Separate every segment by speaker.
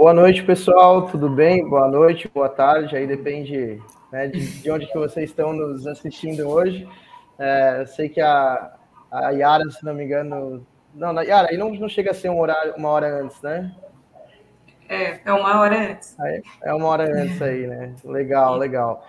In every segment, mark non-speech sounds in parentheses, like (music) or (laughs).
Speaker 1: Boa noite, pessoal. Tudo bem? Boa noite, boa tarde. Aí depende né, de, de, onde que vocês estão nos assistindo hoje. É, eu sei que a, a Yara, se não me engano. Não, na Yara, aí não, não chega a ser um horário, uma hora antes, né?
Speaker 2: É, é uma hora antes.
Speaker 1: É uma hora antes aí, né? Legal, legal.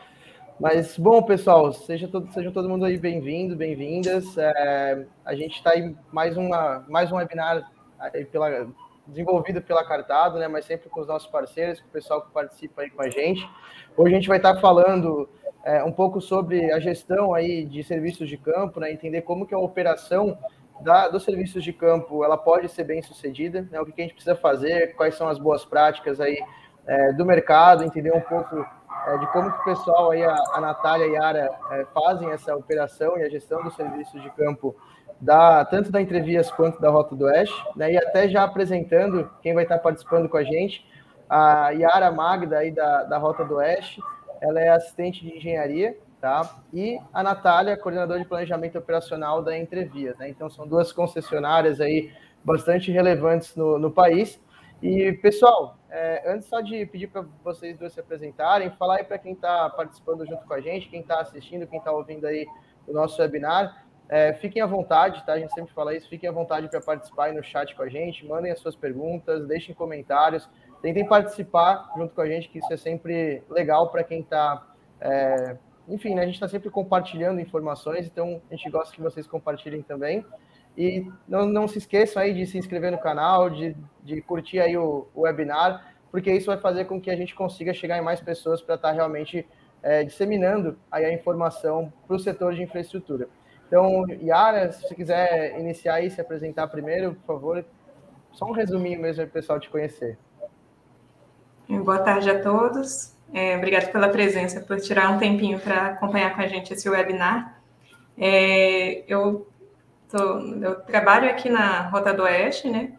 Speaker 1: Mas, bom, pessoal, seja todo, sejam todo mundo aí bem-vindo, bem-vindas. É, a gente está aí mais, uma, mais um webinar aí pela, desenvolvido pela Cartado, né, mas sempre com os nossos parceiros, com o pessoal que participa aí com a gente. Hoje a gente vai estar falando é, um pouco sobre a gestão aí de serviços de campo, né, entender como que a operação da, dos serviços de campo ela pode ser bem sucedida, né, o que, que a gente precisa fazer, quais são as boas práticas aí é, do mercado, entender um pouco é, de como que o pessoal aí, a, a Natália e a Yara, é, fazem essa operação e a gestão dos serviços de campo da, tanto da Entrevias quanto da Rota do Oeste, né, e até já apresentando quem vai estar participando com a gente, a Yara Magda aí da, da Rota do Oeste, ela é assistente de engenharia, tá? E a Natália, coordenadora de planejamento operacional da Entrevias, né? Então são duas concessionárias aí bastante relevantes no, no país. E, pessoal, é, antes só de pedir para vocês dois se apresentarem, falar aí para quem está participando junto com a gente, quem está assistindo, quem está ouvindo aí o nosso webinar, é, fiquem à vontade, tá? A gente sempre fala isso, fiquem à vontade para participar aí no chat com a gente, mandem as suas perguntas, deixem comentários, tentem participar junto com a gente, que isso é sempre legal para quem está. É, enfim, né, a gente está sempre compartilhando informações, então a gente gosta que vocês compartilhem também. E não, não se esqueçam aí de se inscrever no canal, de, de curtir aí o, o webinar, porque isso vai fazer com que a gente consiga chegar em mais pessoas para estar tá realmente é, disseminando aí a informação para o setor de infraestrutura. Então, Yara, se você quiser iniciar aí, se apresentar primeiro, por favor, só um resuminho mesmo para o pessoal te conhecer.
Speaker 2: Boa tarde a todos. É, obrigado pela presença, por tirar um tempinho para acompanhar com a gente esse webinar. É, eu, tô, eu trabalho aqui na Rota do Oeste, né?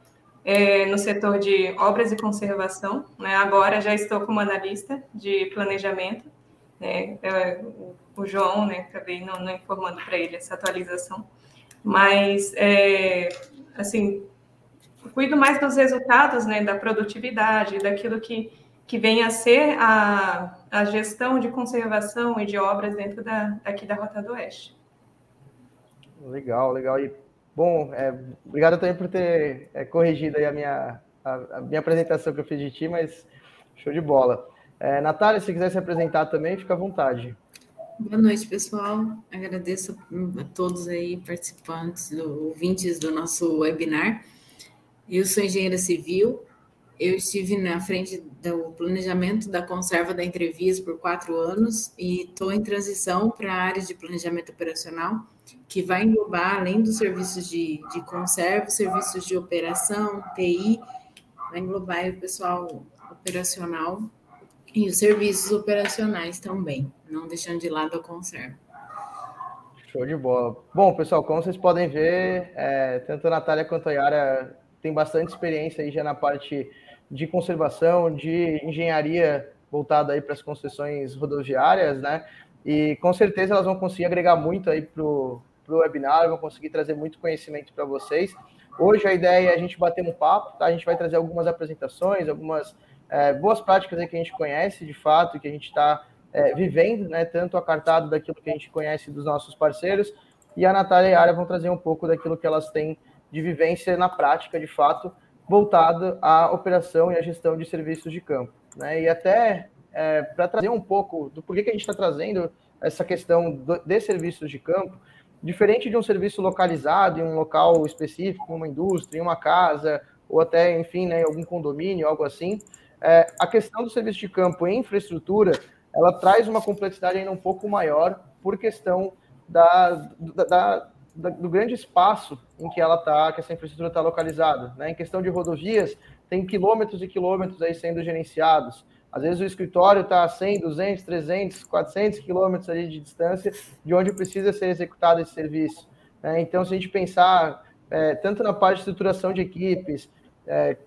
Speaker 2: É, no setor de obras e conservação. Né? Agora já estou como analista de planejamento. Né? É, o João, né? Acabei não, não informando para ele essa atualização. Mas, é, assim, cuido mais dos resultados, né? Da produtividade, daquilo que, que vem a ser a, a gestão de conservação e de obras dentro da, aqui da Rota do Oeste.
Speaker 1: Legal, legal. E, bom, é, obrigado também por ter é, corrigido a minha, a, a minha apresentação que eu fiz de ti, mas show de bola. É, Natália, se quiser se apresentar também, fica à vontade.
Speaker 3: Boa noite, pessoal. Agradeço a todos aí participantes, ouvintes do nosso webinar. Eu sou engenheira civil. Eu estive na frente do planejamento da conserva da Entrevias por quatro anos e estou em transição para a área de planejamento operacional, que vai englobar, além dos serviços de, de conserva, serviços de operação, TI, vai englobar o pessoal operacional e os serviços operacionais também, não deixando de lado a conserva.
Speaker 1: Show de bola. Bom, pessoal, como vocês podem ver, é, tanto a Natália quanto a Yara tem bastante experiência aí já na parte de conservação, de engenharia voltada aí para as concessões rodoviárias, né? E com certeza elas vão conseguir agregar muito aí para o webinar, vão conseguir trazer muito conhecimento para vocês. Hoje a ideia é a gente bater um papo, tá? A gente vai trazer algumas apresentações, algumas é, boas práticas aí que a gente conhece de fato, que a gente está é, vivendo, né, tanto a cartada daquilo que a gente conhece dos nossos parceiros, e a Natália e a Área vão trazer um pouco daquilo que elas têm de vivência na prática, de fato, voltado à operação e à gestão de serviços de campo. Né? E até é, para trazer um pouco do porquê que a gente está trazendo essa questão do, de serviços de campo, diferente de um serviço localizado em um local específico, uma indústria, uma casa, ou até, enfim, né, em algum condomínio, algo assim, é, a questão do serviço de campo em infraestrutura, ela traz uma complexidade ainda um pouco maior por questão da, da, da do grande espaço em que ela está, que essa infraestrutura está localizada. Né? Em questão de rodovias, tem quilômetros e quilômetros aí sendo gerenciados. Às vezes o escritório está a 100, 200, 300, 400 quilômetros ali de distância de onde precisa ser executado esse serviço. Né? Então, se a gente pensar é, tanto na parte de estruturação de equipes, é,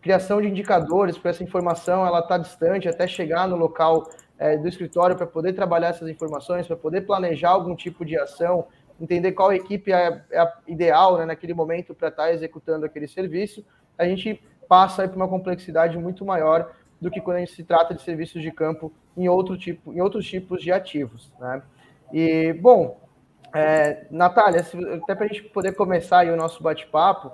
Speaker 1: criação de indicadores para essa informação ela está distante até chegar no local é, do escritório para poder trabalhar essas informações, para poder planejar algum tipo de ação, entender qual equipe é, é a ideal né, naquele momento para estar tá executando aquele serviço. A gente passa por uma complexidade muito maior do que quando a gente se trata de serviços de campo em, outro tipo, em outros tipos de ativos. Né? E, bom, é, Natália, até para a gente poder começar o nosso bate-papo,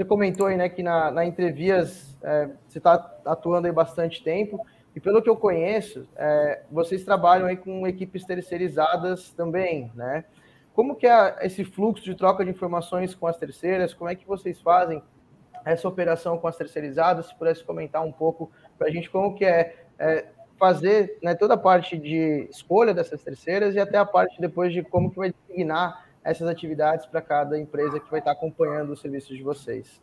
Speaker 1: você comentou aí né, que na, na Entrevias é, você está atuando aí bastante tempo, e pelo que eu conheço, é, vocês trabalham aí com equipes terceirizadas também, né? Como que é esse fluxo de troca de informações com as terceiras? Como é que vocês fazem essa operação com as terceirizadas? Se pudesse comentar um pouco para a gente como que é, é fazer né, toda a parte de escolha dessas terceiras e até a parte depois de como que vai designar essas atividades para cada empresa que vai estar acompanhando os serviços de vocês.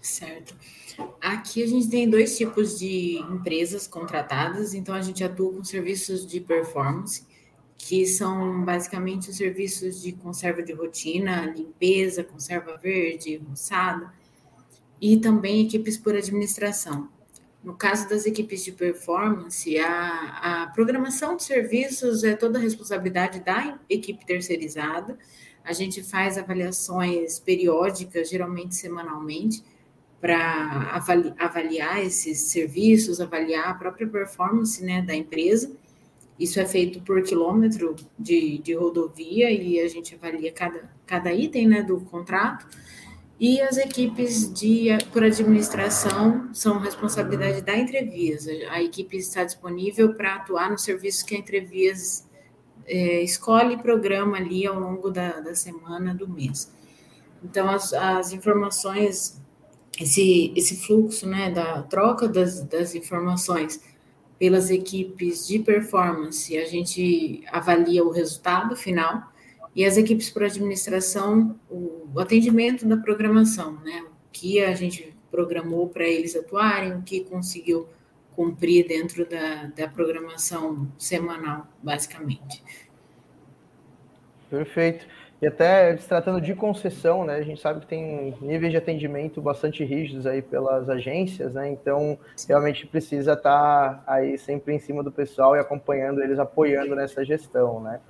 Speaker 3: Certo. Aqui a gente tem dois tipos de empresas contratadas, então a gente atua com serviços de performance, que são basicamente os serviços de conserva de rotina, limpeza, conserva verde, roçada, e também equipes por administração. No caso das equipes de performance, a, a programação de serviços é toda a responsabilidade da equipe terceirizada. A gente faz avaliações periódicas, geralmente semanalmente, para avali, avaliar esses serviços, avaliar a própria performance né, da empresa. Isso é feito por quilômetro de, de rodovia e a gente avalia cada, cada item né, do contrato e as equipes de por administração são responsabilidade da Entrevias. A equipe está disponível para atuar no serviço que a Entrevias é, escolhe e programa ali ao longo da, da semana, do mês. Então, as, as informações, esse, esse fluxo né, da troca das, das informações pelas equipes de performance, a gente avalia o resultado final e as equipes por administração, o, atendimento da programação, né? O que a gente programou para eles atuarem, o que conseguiu cumprir dentro da, da programação semanal, basicamente.
Speaker 1: Perfeito. E até se tratando de concessão, né, a gente sabe que tem níveis de atendimento bastante rígidos aí pelas agências, né, então realmente precisa estar aí sempre em cima do pessoal e acompanhando eles, apoiando nessa gestão, né.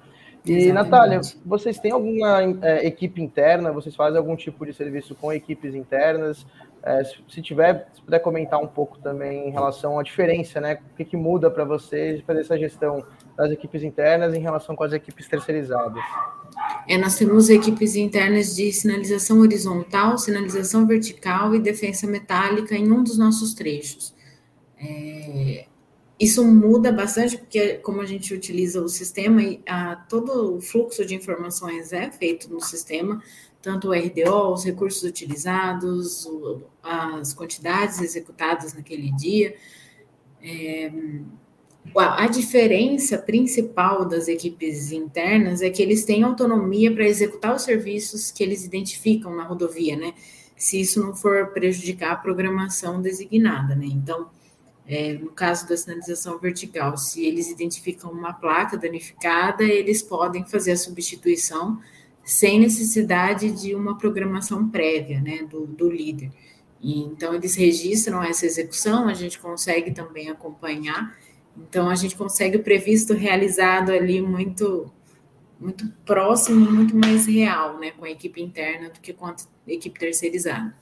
Speaker 1: E, Exatamente. Natália, vocês têm alguma é, equipe interna? Vocês fazem algum tipo de serviço com equipes internas? É, se tiver, se puder comentar um pouco também em relação à diferença, né? O que, que muda para vocês fazer essa gestão das equipes internas em relação com as equipes terceirizadas?
Speaker 3: É, nós temos equipes internas de sinalização horizontal, sinalização vertical e defesa metálica em um dos nossos trechos. É, isso muda bastante, porque como a gente utiliza o sistema, a, todo o fluxo de informações é feito no sistema, tanto o RDO, os recursos utilizados, o, as quantidades executadas naquele dia. É, a diferença principal das equipes internas é que eles têm autonomia para executar os serviços que eles identificam na rodovia, né? Se isso não for prejudicar a programação designada, né? Então, é, no caso da sinalização vertical, se eles identificam uma placa danificada, eles podem fazer a substituição sem necessidade de uma programação prévia né, do, do líder. E, então, eles registram essa execução, a gente consegue também acompanhar. Então, a gente consegue o previsto realizado ali muito muito próximo, muito mais real, né, com a equipe interna do que com a equipe terceirizada.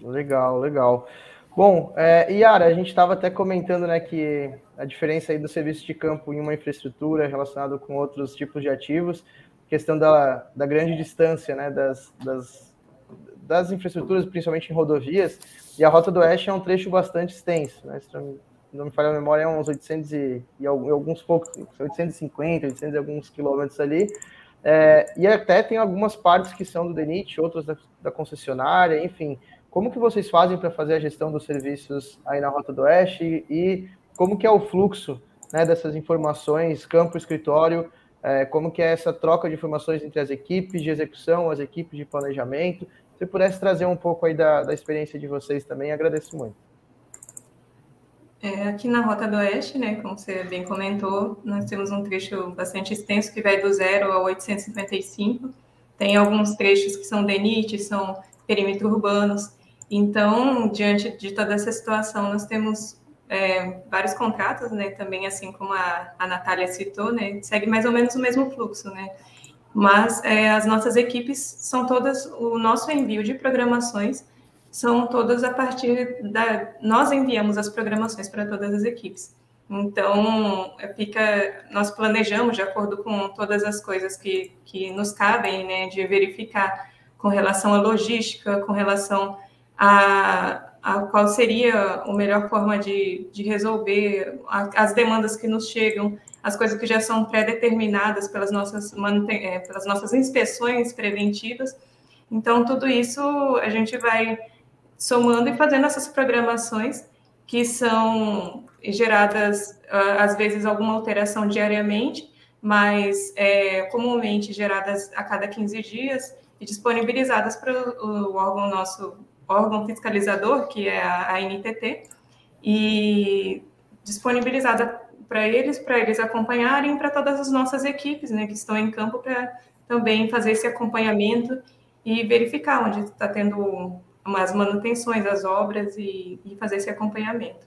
Speaker 1: Legal, legal. Bom, é, Yara, a gente estava até comentando né, que a diferença aí do serviço de campo em uma infraestrutura relacionado com outros tipos de ativos, questão da, da grande distância né, das, das, das infraestruturas, principalmente em rodovias, e a Rota do Oeste é um trecho bastante extenso, né, se não me falha a memória, é uns 800 e, e alguns poucos, 850, 800 e alguns quilômetros ali, é, e até tem algumas partes que são do DENIT, outras da, da concessionária, enfim, como que vocês fazem para fazer a gestão dos serviços aí na Rota do Oeste e como que é o fluxo né, dessas informações, campo, escritório, é, como que é essa troca de informações entre as equipes de execução, as equipes de planejamento? Se pudesse trazer um pouco aí da, da experiência de vocês também, agradeço muito.
Speaker 2: É, aqui na Rota do Oeste, né, como você bem comentou, nós temos um trecho bastante extenso que vai do zero ao 855. Tem alguns trechos que são DENIT, são perímetros urbanos, então, diante de toda essa situação, nós temos é, vários contratos, né? Também, assim como a, a Natália citou, né? Segue mais ou menos o mesmo fluxo, né? Mas é, as nossas equipes são todas, o nosso envio de programações são todas a partir da. Nós enviamos as programações para todas as equipes. Então, fica, nós planejamos de acordo com todas as coisas que, que nos cabem, né, de verificar com relação à logística, com relação a, a qual seria a melhor forma de, de resolver as demandas que nos chegam, as coisas que já são pré-determinadas pelas nossas, é, pelas nossas inspeções preventivas. Então, tudo isso a gente vai somando e fazendo essas programações que são geradas, às vezes, alguma alteração diariamente, mas é, comumente geradas a cada 15 dias e disponibilizadas para o órgão nosso, órgão fiscalizador, que é a, a NTT, e disponibilizada para eles, para eles acompanharem, para todas as nossas equipes, né, que estão em campo para também fazer esse acompanhamento e verificar onde está tendo as manutenções, as obras e, e fazer esse acompanhamento.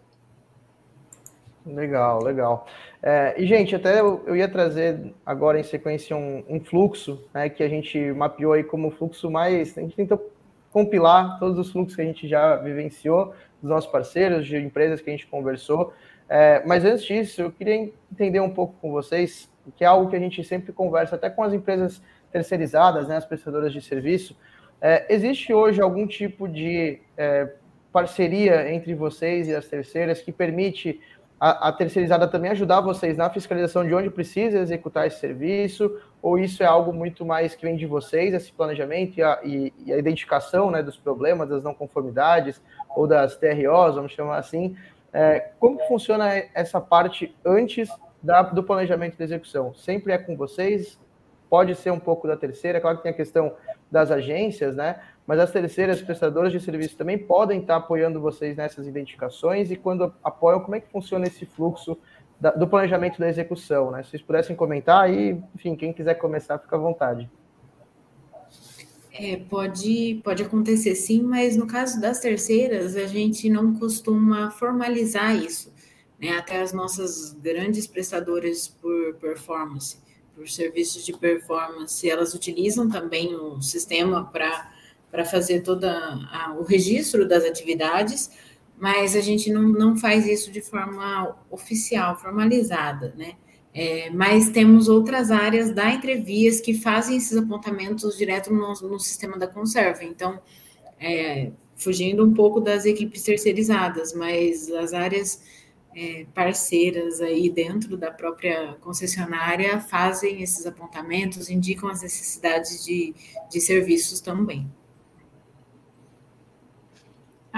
Speaker 1: Legal, legal. É, e, gente, até eu, eu, ia trazer agora em sequência um, um, fluxo, né, que a gente mapeou aí como fluxo mais. A gente tentou compilar todos os fluxos que a gente já vivenciou, dos nossos parceiros, de empresas que a gente conversou. É, mas antes disso, eu queria entender um pouco com vocês, que é algo que a gente sempre conversa até com as empresas terceirizadas, né, as prestadoras de serviço, é, existe hoje algum tipo de é, parceria entre vocês e as terceiras que permite a, a, terceirizada também ajudar vocês na fiscalização de onde precisa executar esse serviço? Ou isso é algo muito mais que vem de vocês, esse planejamento e a, e, e a identificação né, dos problemas, das não conformidades ou das TROs, vamos chamar assim? É, como funciona essa parte antes da, do planejamento da execução? Sempre é com vocês? Pode ser um pouco da terceira, claro que tem a questão das agências, né? Mas as terceiras prestadoras de serviço também podem estar apoiando vocês nessas identificações e quando apoiam, como é que funciona esse fluxo da, do planejamento da execução, né? Se vocês pudessem comentar aí, enfim, quem quiser começar, fica à vontade.
Speaker 3: É, pode, pode acontecer sim, mas no caso das terceiras, a gente não costuma formalizar isso, né? Até as nossas grandes prestadoras por performance por serviços de performance, elas utilizam também o sistema para fazer todo o registro das atividades, mas a gente não, não faz isso de forma oficial, formalizada, né? É, mas temos outras áreas da Entrevias que fazem esses apontamentos direto no, no sistema da conserva. Então, é, fugindo um pouco das equipes terceirizadas, mas as áreas é, parceiras aí dentro da própria concessionária fazem esses apontamentos, indicam as necessidades de, de serviços também.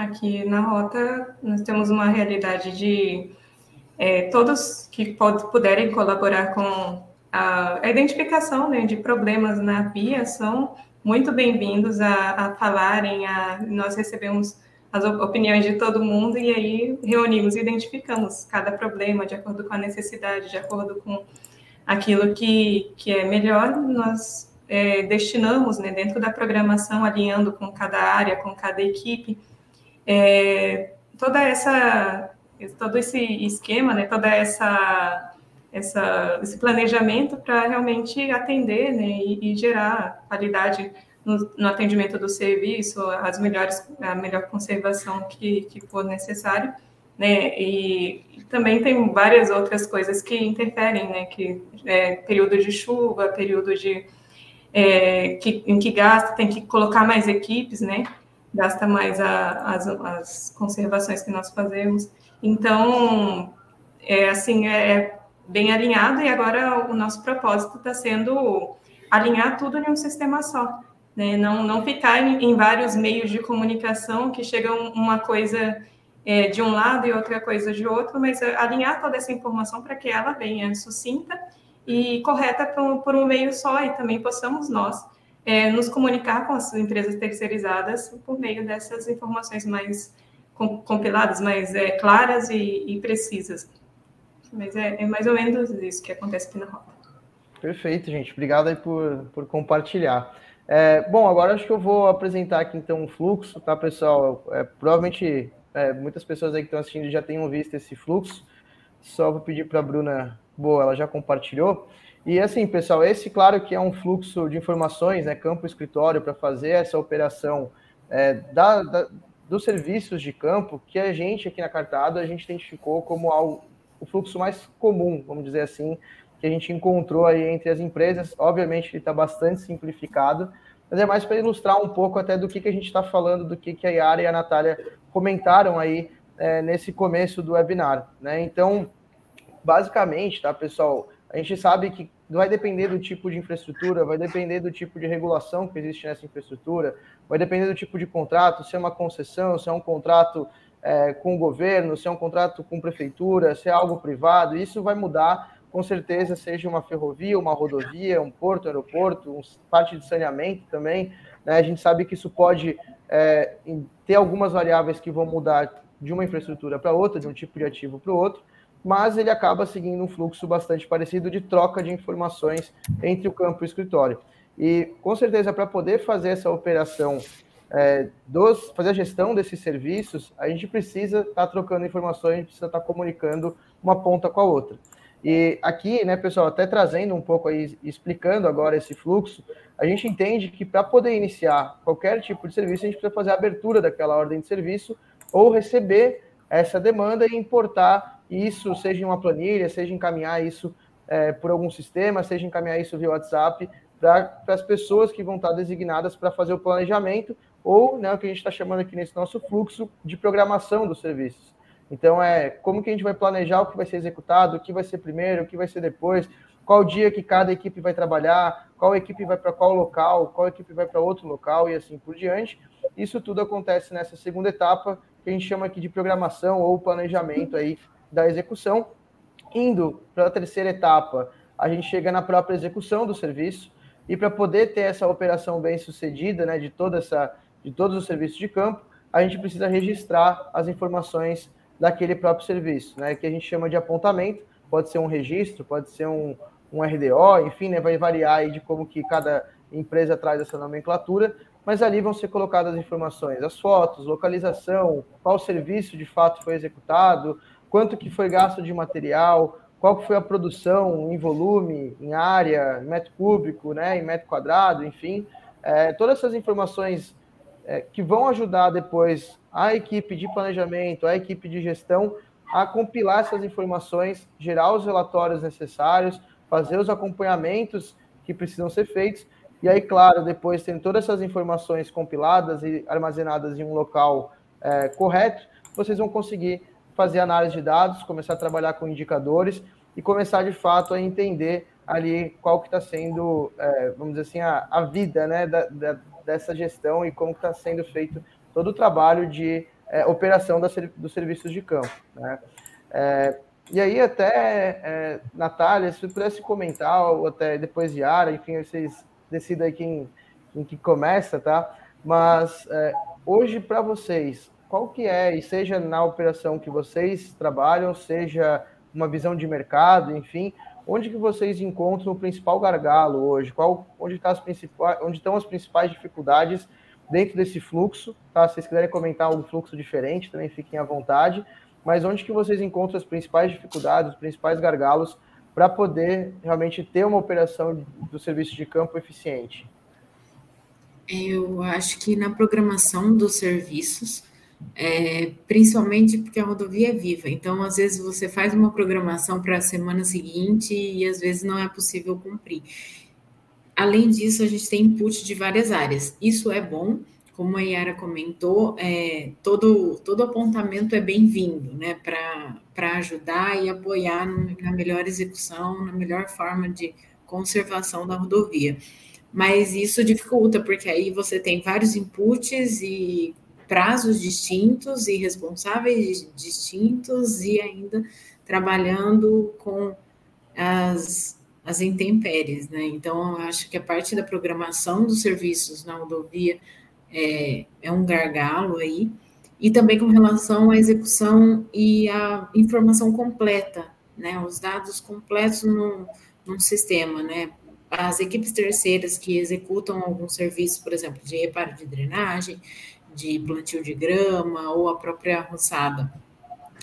Speaker 2: Aqui na rota, nós temos uma realidade de é, todos que puderem colaborar com a, a identificação né, de problemas na via são muito bem-vindos a, a falarem. A, nós recebemos as opiniões de todo mundo e aí reunimos e identificamos cada problema de acordo com a necessidade, de acordo com aquilo que, que é melhor, nós é, destinamos né, dentro da programação, alinhando com cada área, com cada equipe, é, toda essa, todo esse esquema, né, toda essa, essa esse planejamento para realmente atender né, e, e gerar qualidade no, no, atendimento do serviço, as melhores, a melhor conservação que, que for necessário, né? E, também tem várias outras coisas que interferem, né? Que é, período de chuva, período de é, que, em que gasta, tem que colocar mais equipes, né? Gasta mais a, as, as conservações que nós fazemos. Então, é assim, é, é bem alinhado e agora o nosso propósito está sendo alinhar tudo em um sistema só né? não, não ficar em, em, vários meios de comunicação que chegam uma coisa é, de um lado e outra coisa de outro, mas alinhar toda essa informação para que ela venha sucinta e correta por, por, um meio só e também possamos nós é, nos comunicar com as empresas terceirizadas por meio dessas informações mais compiladas, mais é, claras e, e, precisas. Mas é, é, mais ou menos isso que acontece aqui na rota.
Speaker 1: Perfeito, gente. Obrigado aí por, por compartilhar. É, bom, agora acho que eu vou apresentar aqui então um fluxo, tá, pessoal? É, provavelmente é, muitas pessoas aí que estão assistindo já tenham visto esse fluxo. Só vou pedir para a Bruna, boa, ela já compartilhou. E assim, pessoal, esse, claro que é um fluxo de informações, né, campo escritório, para fazer essa operação é, da, da, dos serviços de campo que a gente aqui na Cartado a gente identificou como o fluxo mais comum, vamos dizer assim, que a gente encontrou aí entre as empresas. Obviamente ele está bastante simplificado, mas é mais para ilustrar um pouco até do que, que a gente está falando, do que, que a Yara e a Natália comentaram aí é, nesse começo do webinar. Né? Então, basicamente, tá, pessoal, a gente sabe que vai depender do tipo de infraestrutura, vai depender do tipo de regulação que existe nessa infraestrutura, vai depender do tipo de contrato, se é uma concessão, se é um contrato é, com o governo, se é um contrato com prefeitura, se é algo privado, isso vai mudar com certeza, seja uma ferrovia, uma rodovia, um porto, um aeroporto, um, parte de saneamento também. Né? A gente sabe que isso pode é, ter algumas variáveis que vão mudar de uma infraestrutura para outra, de um tipo de ativo para o outro, mas ele acaba seguindo um fluxo bastante parecido de troca de informações entre o campo e o escritório. E com certeza, para poder fazer essa operação, é, dos, fazer a gestão desses serviços, a gente precisa estar tá trocando informações, precisa estar tá comunicando uma ponta com a outra. E aqui, né, pessoal, até trazendo um pouco aí, explicando agora esse fluxo, a gente entende que para poder iniciar qualquer tipo de serviço, a gente precisa fazer a abertura daquela ordem de serviço ou receber essa demanda e importar isso, seja em uma planilha, seja encaminhar isso é, por algum sistema, seja encaminhar isso via WhatsApp para as pessoas que vão estar designadas para fazer o planejamento ou né, o que a gente está chamando aqui nesse nosso fluxo de programação dos serviços. Então, é como que a gente vai planejar o que vai ser executado, o que vai ser primeiro, o que vai ser depois, qual dia que cada equipe vai trabalhar, qual equipe vai para qual local, qual equipe vai para outro local e assim por diante. Isso tudo acontece nessa segunda etapa, que a gente chama aqui de programação ou planejamento aí da execução. Indo para a terceira etapa, a gente chega na própria execução do serviço, e para poder ter essa operação bem sucedida, né, de toda essa de todos os serviços de campo, a gente precisa registrar as informações daquele próprio serviço, né? Que a gente chama de apontamento, pode ser um registro, pode ser um, um RDO, enfim, né? Vai variar aí de como que cada empresa traz essa nomenclatura, mas ali vão ser colocadas as informações, as fotos, localização, qual serviço de fato foi executado, quanto que foi gasto de material, qual que foi a produção em volume, em área, em metro cúbico, né, em metro quadrado, enfim, é, todas essas informações é, que vão ajudar depois a equipe de planejamento, a equipe de gestão a compilar essas informações, gerar os relatórios necessários, fazer os acompanhamentos que precisam ser feitos. E aí, claro, depois tendo todas essas informações compiladas e armazenadas em um local é, correto, vocês vão conseguir fazer análise de dados, começar a trabalhar com indicadores e começar de fato a entender ali qual que está sendo, é, vamos dizer assim, a, a vida né, da, da, dessa gestão e como está sendo feito todo o trabalho de é, operação das, dos serviços de campo. Né? É, e aí até, é, Natália, se pudesse comentar, ou até depois Yara, enfim, vocês decidam aí quem, quem que começa, tá? Mas é, hoje, para vocês, qual que é, e seja na operação que vocês trabalham, seja uma visão de mercado, enfim, onde que vocês encontram o principal gargalo hoje? Qual, onde, tá as principais, onde estão as principais dificuldades dentro desse fluxo, tá? Se vocês quiserem comentar um fluxo diferente, também fiquem à vontade. Mas onde que vocês encontram as principais dificuldades, os principais gargalos para poder realmente ter uma operação do serviço de campo eficiente?
Speaker 3: Eu acho que na programação dos serviços, é, principalmente porque a rodovia é viva. Então, às vezes, você faz uma programação para a semana seguinte e às vezes não é possível cumprir. Além disso, a gente tem input de várias áreas. Isso é bom, como a Yara comentou, é, todo, todo apontamento é bem-vindo, né, para ajudar e apoiar na melhor execução, na melhor forma de conservação da rodovia. Mas isso dificulta, porque aí você tem vários inputs e prazos distintos e responsáveis distintos e ainda trabalhando com as as intempéries, né? Então, acho que a parte da programação dos serviços na rodovia é, é um gargalo aí, e também com relação à execução e à informação completa, né? Os dados completos no, num sistema, né? As equipes terceiras que executam algum serviço, por exemplo, de reparo de drenagem, de plantio de grama ou a própria roçada,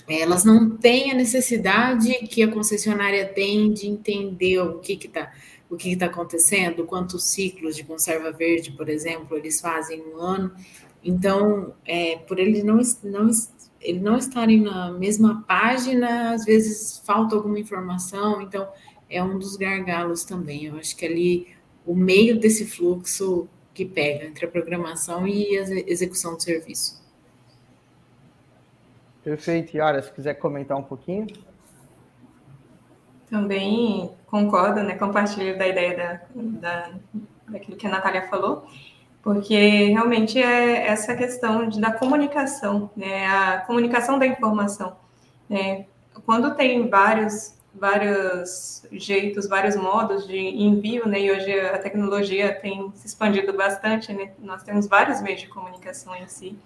Speaker 3: elas não têm a necessidade que a concessionária tem de entender o que está o que está acontecendo, quantos ciclos de conserva verde, por exemplo, eles fazem um ano. Então, é, por eles não, não, ele não estarem na mesma página, às vezes falta alguma informação, então é um dos gargalos também. Eu acho que ali o meio desse fluxo que pega entre a programação e a execução do serviço.
Speaker 1: Perfeito, Yara, se quiser comentar um pouquinho.
Speaker 2: Também concordo, né, compartilho da ideia da, da, daquilo que a Natália falou, porque realmente é essa questão de, da comunicação, né, a comunicação da informação. Né, quando tem vários, vários jeitos, vários modos de envio, né, e hoje a tecnologia tem se expandido bastante, né, nós temos vários meios de comunicação em si,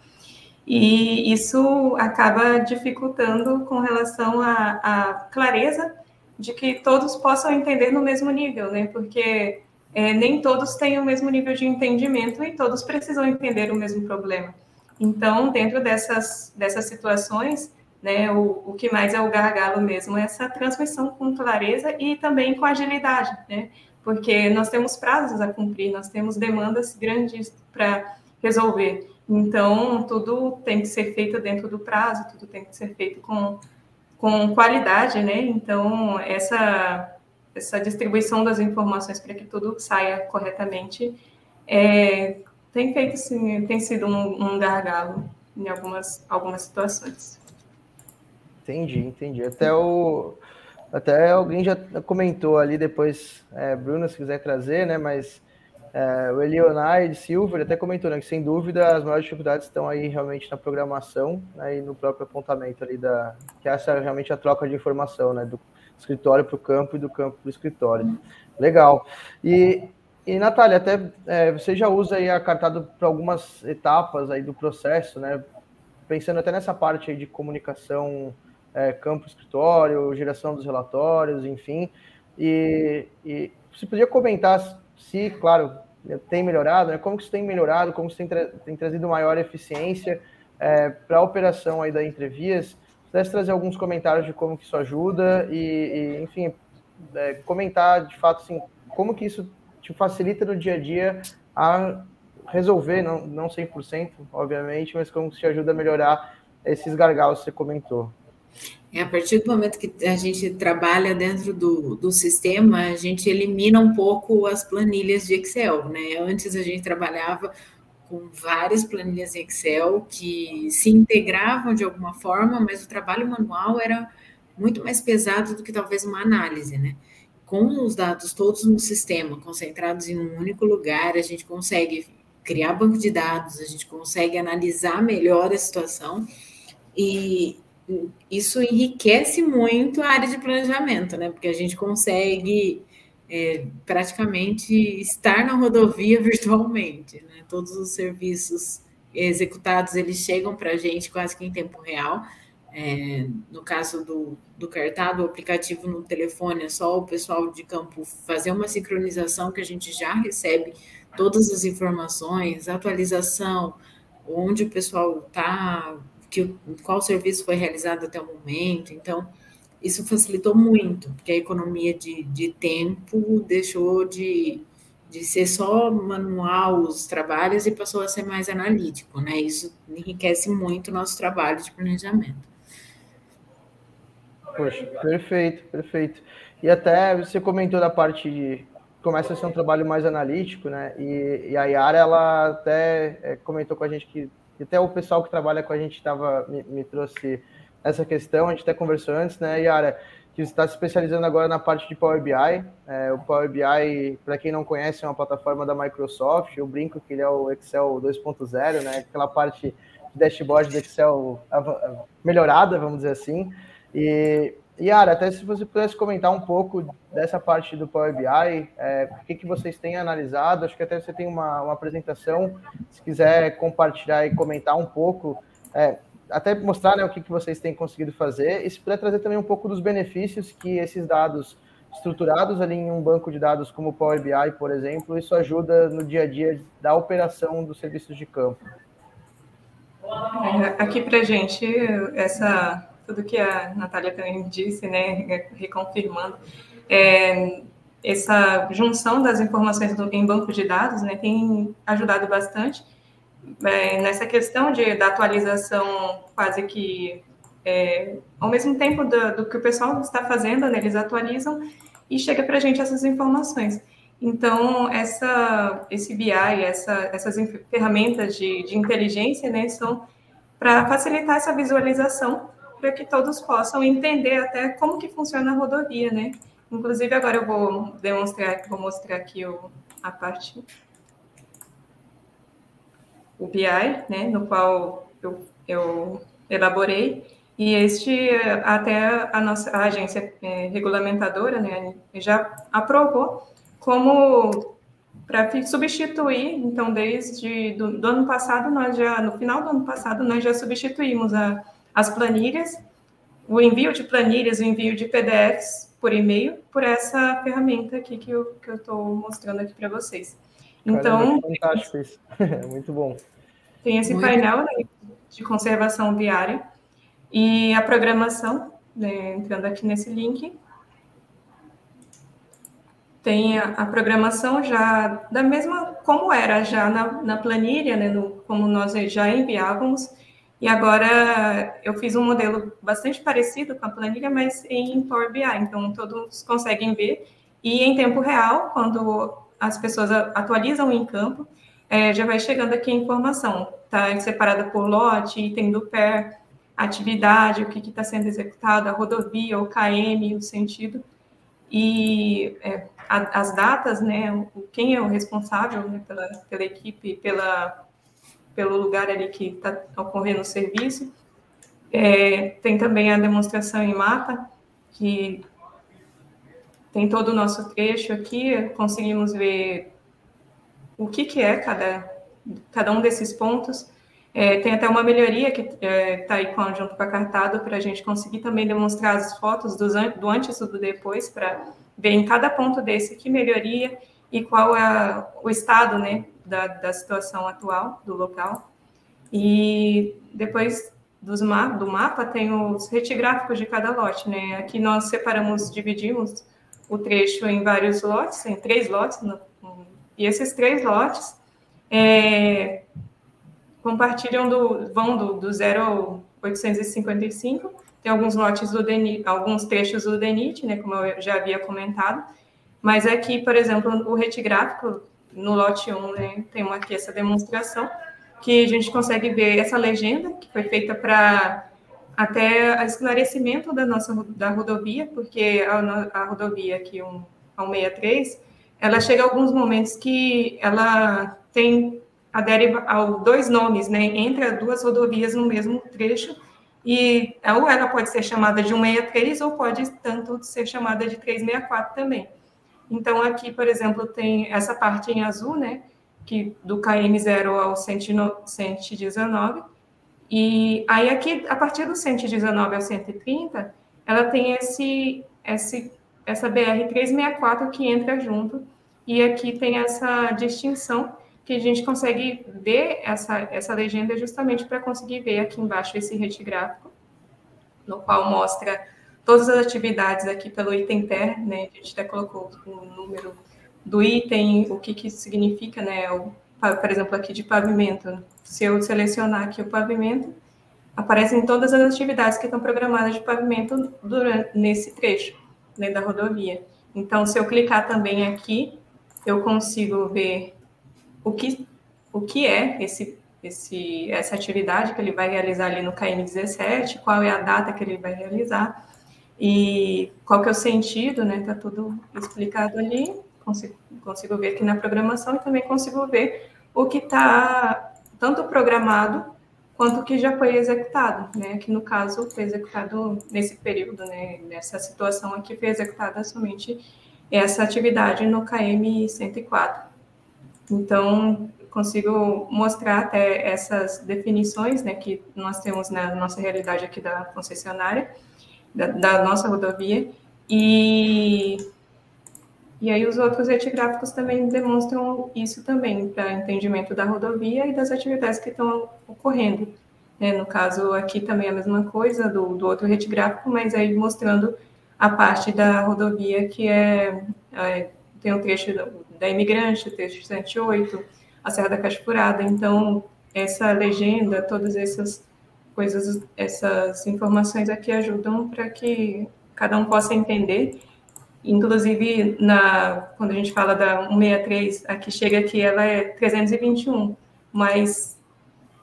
Speaker 2: e isso acaba dificultando com relação à, clareza de que todos possam entender no mesmo nível, né? Porque é, nem todos têm o mesmo nível de entendimento e todos precisam entender o mesmo problema. Então, dentro dessas, dessas situações, né, o, o que mais é o gargalo mesmo é essa transmissão com clareza e também com agilidade, né? Porque nós temos prazos a cumprir, nós temos demandas grandes para resolver. Então, tudo tem que ser feito dentro do prazo, tudo tem que ser feito com, com qualidade, né? Então, essa, essa distribuição das informações para que tudo saia corretamente é, tem feito, sim, tem sido um, um gargalo em algumas, algumas situações.
Speaker 1: Entendi, entendi. Até o até alguém já comentou ali depois, é, Bruno, se quiser trazer, né? Mas é, o Elionai ele até comentou né, que, sem dúvida, as maiores dificuldades estão aí realmente na programação né, e no próprio apontamento ali da. que essa é realmente a troca de informação, né? Do escritório para o campo e do campo para o escritório. Legal. E, e Natália, até é, você já usa aí a cartada para algumas etapas aí do processo, né? Pensando até nessa parte aí de comunicação é, campo-escritório, geração dos relatórios, enfim. E, e você podia comentar se, claro, tem melhorado, né? como que isso tem melhorado, como isso tem, tra tem trazido maior eficiência é, para a operação aí da Entrevias. Pudesse trazer alguns comentários de como que isso ajuda e, e enfim, é, comentar de fato assim, como que isso te facilita no dia a dia a resolver, não, não 100%, obviamente, mas como que te ajuda a melhorar esses gargalos que você comentou.
Speaker 3: É, a partir do momento que a gente trabalha dentro do, do sistema, a gente elimina um pouco as planilhas de Excel, né? Antes a gente trabalhava com várias planilhas em Excel que se integravam de alguma forma, mas o trabalho manual era muito mais pesado do que talvez uma análise, né? Com os dados todos no sistema, concentrados em um único lugar, a gente consegue criar banco de dados, a gente consegue analisar melhor a situação e, isso enriquece muito a área de planejamento, né? Porque a gente consegue é, praticamente estar na rodovia (laughs) virtualmente, né? Todos os serviços executados eles chegam para a gente quase que em tempo real. É, no caso do, do cartado, o aplicativo no telefone, é só o pessoal de campo fazer uma sincronização que a gente já recebe todas as informações, atualização, onde o pessoal está que qual serviço foi realizado até o momento. Então, isso facilitou muito, porque a economia de, de tempo deixou de, de ser só manual os trabalhos e passou a ser mais analítico, né? Isso enriquece muito o nosso trabalho de planejamento.
Speaker 1: Poxa, perfeito, perfeito. E até você comentou da parte de começa a ser um trabalho mais analítico, né? E, e a Yara, ela até é, comentou com a gente que e até o pessoal que trabalha com a gente tava, me, me trouxe essa questão, a gente até conversou antes, né, Yara, que está se especializando agora na parte de Power BI. É, o Power BI, para quem não conhece, é uma plataforma da Microsoft. Eu brinco que ele é o Excel 2.0, né? Aquela parte de dashboard do Excel melhorada, vamos dizer assim. E Yara, até se você pudesse comentar um pouco dessa parte do Power BI, é, o que, que vocês têm analisado, acho que até você tem uma, uma apresentação, se quiser compartilhar e comentar um pouco, é, até mostrar né, o que, que vocês têm conseguido fazer, e se puder trazer também um pouco dos benefícios que esses dados estruturados ali em um banco de dados como o Power BI, por exemplo, isso ajuda no dia a dia da operação dos serviços de campo.
Speaker 2: É, aqui para gente, essa tudo que a Natália também disse, né, reconfirmando, é, essa junção das informações do, em banco de dados né, tem ajudado bastante, é, nessa questão de, da atualização quase que é, ao mesmo tempo do, do, que o pessoal está fazendo, né, eles atualizam e chega para a gente essas informações. Então, essa, esse BI, essa, essas ferramentas de, de inteligência, né, são para facilitar essa visualização, para que todos possam entender até como que funciona a rodovia, né? Inclusive, agora eu vou demonstrar, vou mostrar aqui o, a parte, o BI, né, no qual eu, eu elaborei, e este, até a nossa a agência é, regulamentadora, né, já aprovou como para substituir, então, desde do, do, ano passado, nós já, no final do ano passado, nós já substituímos a, as planilhas, o envio de planilhas, o envio de PDFs por e-mail, por essa ferramenta aqui que eu estou mostrando aqui para vocês. Então.
Speaker 1: Caramba, fantástico isso. (laughs) Muito bom.
Speaker 2: Tem esse Muito painel né, de conservação viária e a programação, né, entrando aqui nesse link, tem a, a, programação já da mesma como era já na, na planilha, né, no, como nós já enviávamos, e agora eu fiz um modelo bastante parecido com a planilha, mas em Power BI, então todos conseguem ver, e em tempo real, quando as pessoas atualizam em campo, é, já vai chegando aqui a informação, está separada por lote, item do PER, atividade, o que está sendo executado, a rodovia, o KM, o sentido, e é, a, as datas, né, quem é o responsável né, pela, pela equipe, pela, pelo lugar ali que está ocorrendo o serviço. É, tem também a demonstração em mapa, que tem todo o nosso trecho aqui, conseguimos ver o que, que é cada, cada um desses pontos. É, tem até uma melhoria que está é, tá aí junto com a Cartado para a gente conseguir também demonstrar as fotos do, do antes e do depois, para ver em cada ponto desse que melhoria e qual é o estado né, da, da situação atual do local. E depois dos ma do mapa tem os retigráficos de cada lote. Né? Aqui nós separamos, dividimos o trecho em vários lotes, em três lotes, no, e esses três lotes é, compartilham do, vão do, do 0 ao 855. Tem alguns lotes do DENIT, alguns trechos do DENIT, né, como eu já havia comentado, mas aqui, por exemplo, o rete gráfico, no lote 1, né, tem uma, aqui essa demonstração, que a gente consegue ver essa legenda, que foi feita para até esclarecimento da nossa da rodovia, porque a, a rodovia aqui, um, a 163, ela chega a alguns momentos que ela tem adere ao dois nomes, né, entre duas rodovias no mesmo trecho, e ou ela pode ser chamada de 163 ou pode tanto ser chamada de 364 também. Então, aqui, por exemplo, tem essa parte em azul, né, que do KM0 ao 119, e aí aqui, a partir do 119 ao 130, ela tem esse, esse essa BR-364 que entra junto, e aqui tem essa distinção que a gente consegue ver essa, essa legenda justamente para conseguir ver aqui embaixo esse rete gráfico, no qual mostra todas as atividades aqui pelo item TER, né? A gente até colocou o número do item, o que, que significa, né? O, por exemplo, aqui de pavimento. Se eu selecionar aqui o pavimento, aparecem todas as atividades que estão programadas de pavimento durante, nesse trecho né, da rodovia. Então, se eu clicar também aqui, eu consigo ver o que, o que é esse, esse, essa atividade que ele vai realizar ali no KM17, qual é a data que ele vai realizar e qual que é o sentido, né? Tá tudo explicado ali. Consigo, consigo ver aqui na programação e também consigo ver o que está tanto programado quanto que já foi executado, né? Que no caso foi executado nesse período, né? Nessa situação aqui foi executada somente essa atividade no KM 104. Então, consigo mostrar até essas definições né, que nós temos na nossa realidade aqui da concessionária, da, da nossa rodovia, e, e aí os outros retigráficos também demonstram isso também, para entendimento da rodovia e das atividades que estão ocorrendo. Né? No caso, aqui também a mesma coisa do, do outro retigráfico, mas aí mostrando a parte da rodovia que é, é tem um trecho da imigrante, o trecho 108, a Serra da Furada. Então, essa legenda, todas essas coisas, essas informações aqui ajudam para que cada um possa entender. Inclusive, na, quando a gente fala da 163, aqui chega aqui, ela é 321, mas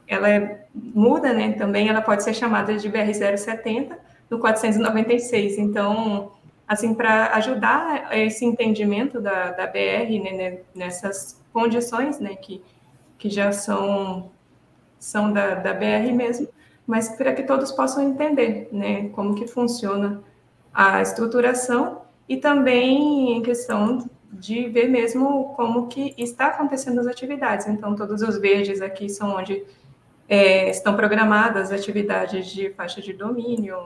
Speaker 2: ela é, muda, né? Também ela pode ser chamada de BR-070 no 496. Então, assim, para ajudar esse entendimento da, da BR né, nessas condições, né, que, que já são, são da, da BR mesmo, mas para que todos possam entender, né, como que funciona a estruturação e também em questão de ver mesmo como que está acontecendo as atividades. Então, todos os verdes aqui são onde é, estão programadas atividades de faixa de domínio,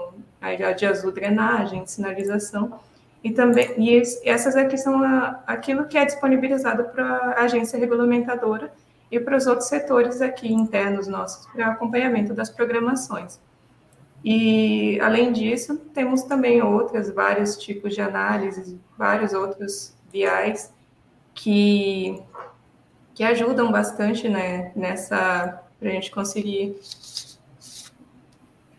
Speaker 2: a de azul drenagem, sinalização, e também e essas aqui são a, aquilo que é disponibilizado para a agência regulamentadora e para os outros setores aqui internos nossos para acompanhamento das programações. E além disso, temos também outras vários tipos de análises, vários outros BIs que que ajudam bastante né, nessa para a gente conseguir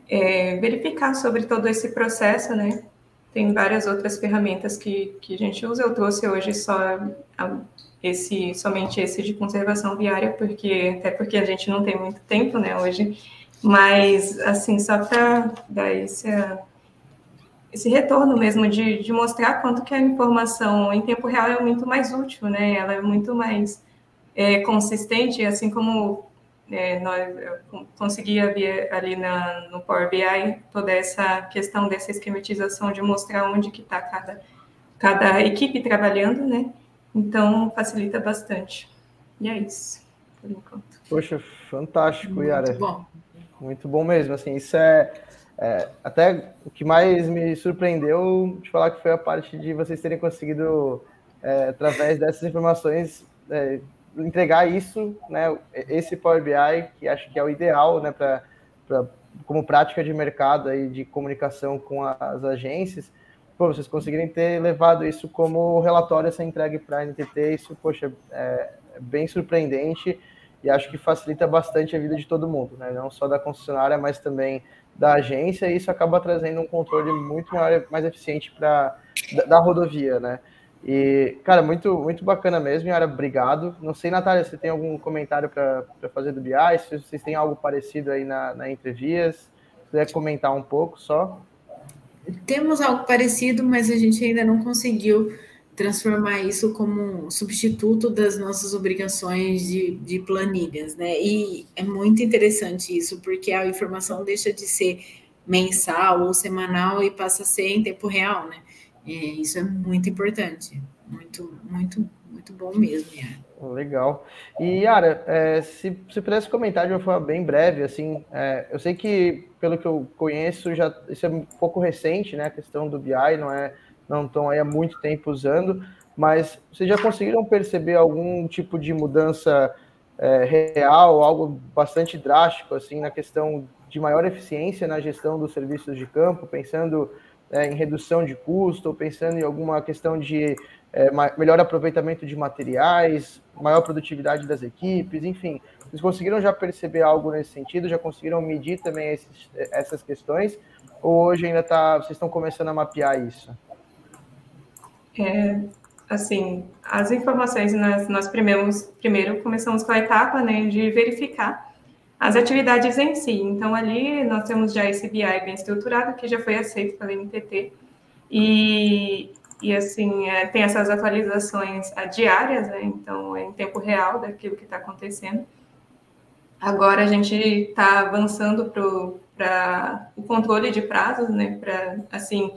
Speaker 2: é, verificar sobre todo esse processo, né? Tem várias outras ferramentas que, que a gente usa. Eu trouxe hoje só esse, somente esse de conservação viária, porque até porque a gente não tem muito tempo, né, hoje. Mas, assim, só para dar esse, esse retorno mesmo de, de mostrar quanto que a informação em tempo real é muito mais útil, né? Ela é muito mais é, consistente, assim como é, nós conseguia ver ali na, no Power BI toda essa questão dessa esquematização de mostrar onde que está cada, cada equipe trabalhando, né? Então facilita bastante. E é isso, por enquanto.
Speaker 1: Poxa, fantástico,
Speaker 3: Muito
Speaker 1: Yara.
Speaker 3: bom.
Speaker 1: Muito bom mesmo. Assim, isso é, é, até o que mais me surpreendeu de falar que foi a parte de vocês terem conseguido, é, através dessas informações, é, entregar isso, né, esse Power BI, que acho que é o ideal, né, para como prática de mercado aí de comunicação com as agências, pô, vocês conseguirem ter levado isso como relatório a ser entregue para a NTT, isso, poxa, é, é bem surpreendente e acho que facilita bastante a vida de todo mundo, né, não só da concessionária, mas também da agência, e isso acaba trazendo um controle muito maior, mais eficiente para da, da rodovia, né. E, cara, muito, muito bacana mesmo, Yara, obrigado. Não sei, Natália, se tem algum comentário para fazer do BI, se vocês têm algo parecido aí na, na Entrevias, se quiser comentar um pouco só.
Speaker 3: Temos algo parecido, mas a gente ainda não conseguiu transformar isso como um substituto das nossas obrigações de, de planilhas, né? E é muito interessante isso, porque a informação deixa de ser mensal ou semanal e passa a ser em tempo real, né? E isso é muito importante, muito, muito, muito bom mesmo, Yara.
Speaker 1: Legal. E, Yara, é, se, se pudesse comentar de uma forma bem breve, assim, é, eu sei que, pelo que eu conheço, já isso é um pouco recente, né, a questão do BI, não é, não estão aí há muito tempo usando, mas vocês já conseguiram perceber algum tipo de mudança é, real, algo bastante drástico, assim, na questão de maior eficiência na gestão dos serviços de campo, pensando é, em redução de custo, ou pensando em alguma questão de é, melhor aproveitamento de materiais, maior produtividade das equipes, enfim. Vocês conseguiram já perceber algo nesse sentido? Já conseguiram medir também esses, essas questões? Ou hoje ainda tá, vocês estão começando a mapear isso?
Speaker 2: É, assim, as informações nós, nós primeiro, primeiro começamos com a etapa né, de verificar as atividades em si. Então, ali nós temos já esse BI bem estruturado, que já foi aceito pela NTT, e, e assim, é, tem essas atualizações diárias, né? então, é em tempo real daquilo que está acontecendo. Agora a gente está avançando para o controle de prazos, né? Para, assim,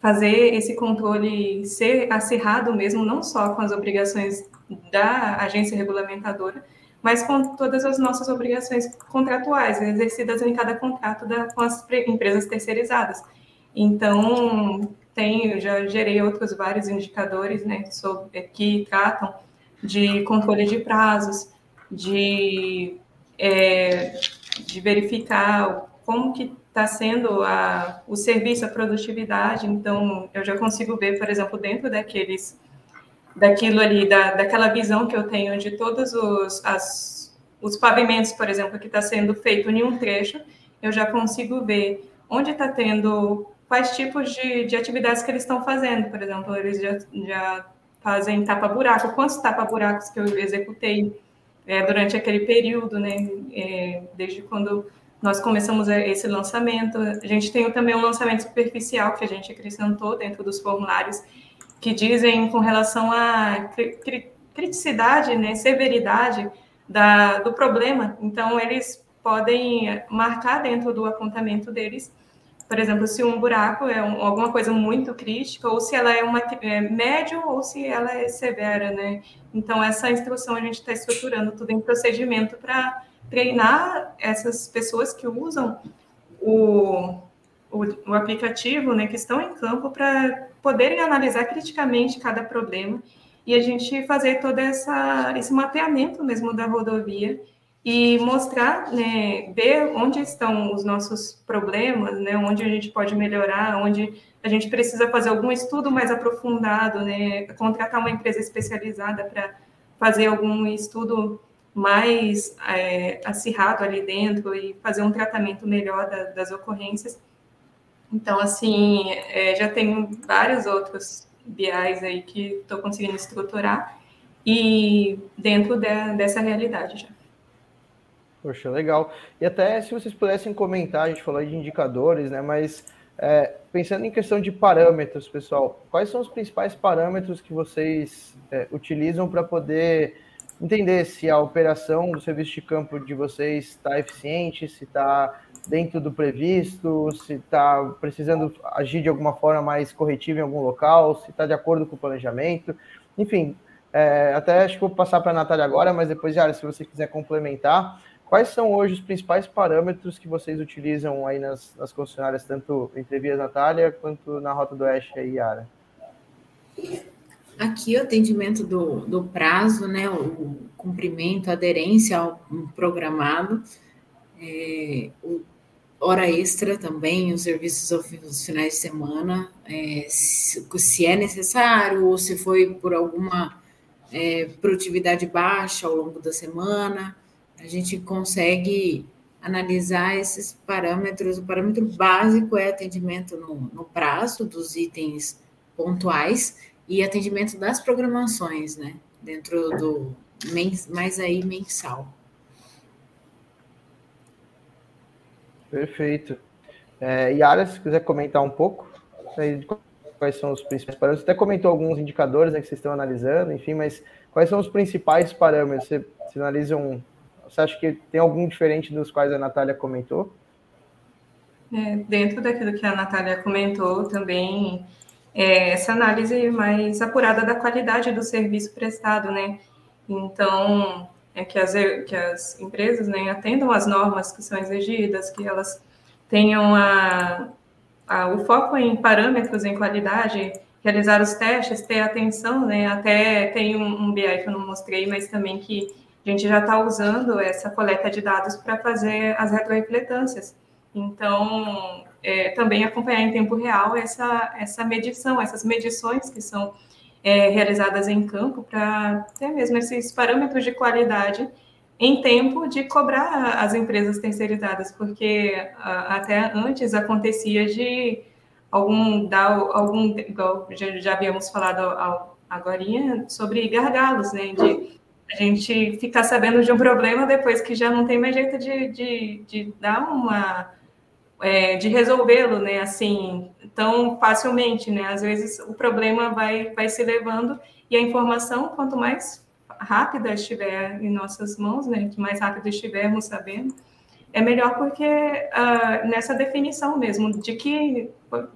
Speaker 2: fazer esse controle ser acirrado mesmo, não só com as obrigações da agência regulamentadora, mas com todas as nossas obrigações contratuais, exercidas em cada contrato da, com as empresas terceirizadas. Então, tem, já gerei outros vários indicadores né, sobre, que tratam de controle de prazos, de, é, de verificar como que está sendo a, o serviço, a produtividade. Então, eu já consigo ver, por exemplo, dentro daqueles daquilo ali, da, daquela visão que eu tenho de todas os, as, os pavimentos, por exemplo, que está sendo feito em um trecho, eu já consigo ver onde está tendo quais tipos de, de atividades que eles estão fazendo. Por exemplo, eles já, já fazem tapa-buraco, quantos tapa-buracos que eu executei é, durante aquele período, né? É, desde quando nós começamos esse lançamento. A gente tem também um lançamento superficial que a gente acrescentou dentro dos formulários, que dizem com relação à criticidade, né, severidade da, do problema. Então, eles podem marcar dentro do apontamento deles, por exemplo, se um buraco é um, alguma coisa muito crítica, ou se ela é uma é médio, ou se ela é severa, né? Então, essa instrução a gente está estruturando tudo em procedimento para treinar essas pessoas que usam o, o, o aplicativo, né, que estão em campo, para poderem analisar criticamente cada problema e a gente fazer todo essa, esse mapeamento mesmo da rodovia e mostrar, né, ver onde estão os nossos problemas, né, onde a gente pode melhorar, onde a gente precisa fazer algum estudo mais aprofundado, né, contratar uma empresa especializada para fazer algum estudo mais é, acirrado ali dentro e fazer um tratamento melhor da, das ocorrências. Então, assim, é, já tenho vários outros BIs aí que estou conseguindo estruturar e dentro de, dessa realidade já.
Speaker 1: Poxa, legal. E até se vocês pudessem comentar, a gente falou de indicadores, né? Mas é, pensando em questão de parâmetros, pessoal, quais são os principais parâmetros que vocês é, utilizam para poder entender se a operação do serviço de campo de vocês está eficiente, se está dentro do previsto, se está precisando agir de alguma forma mais corretiva em algum local, se está de acordo com o planejamento. Enfim, é, até acho que vou passar para a Natália agora, mas depois, Yara, se você quiser complementar, quais são hoje os principais parâmetros que vocês utilizam aí nas, nas concessionárias, tanto entre Vias Natália quanto na Rota do Oeste aí, Yara?
Speaker 3: Aqui o atendimento do, do prazo, né, o cumprimento, a aderência ao programado, é, o hora extra também, os serviços aos finais de semana, é, se, se, é necessário ou se foi por alguma é, produtividade baixa ao longo da semana, a gente consegue analisar esses parâmetros. O parâmetro básico é atendimento no, no prazo dos itens pontuais e atendimento das programações, né? Dentro do mais aí mensal.
Speaker 1: Perfeito. É, Yara, se quiser comentar um pouco quais são os principais parâmetros. Você até comentou alguns indicadores né, que vocês estão analisando, enfim, mas quais são os principais parâmetros? Você, você analisa um. Você acha que tem algum diferente dos quais a Natália comentou?
Speaker 2: É, dentro daquilo que a Natália comentou, também é, essa análise mais apurada da qualidade do serviço prestado, né? Então, é que as, que as empresas né, atendam às normas que são exigidas, que elas tenham a, a, o foco em parâmetros, em qualidade, realizar os testes, ter atenção, né? Até tem um, um BI que eu não mostrei, mas também que gente já está usando essa coleta de dados para fazer as retroimpletâncias. Então, é, também acompanhar em tempo real essa, essa medição, essas medições que são é, realizadas em campo, para ter mesmo esses parâmetros de qualidade em tempo de cobrar as empresas terceirizadas, porque a, até antes acontecia de algum dar algum já, já havíamos falado agora sobre gargalos, né? De a gente ficar sabendo de um problema depois que já não tem mais jeito de, de, de dar uma é, de resolvê-lo, né, assim, tão facilmente, né, às vezes o problema vai, vai se levando e a informação, quanto mais rápida estiver em nossas mãos, né, que mais rápido estivermos sabendo, é melhor porque uh, nessa definição mesmo de que,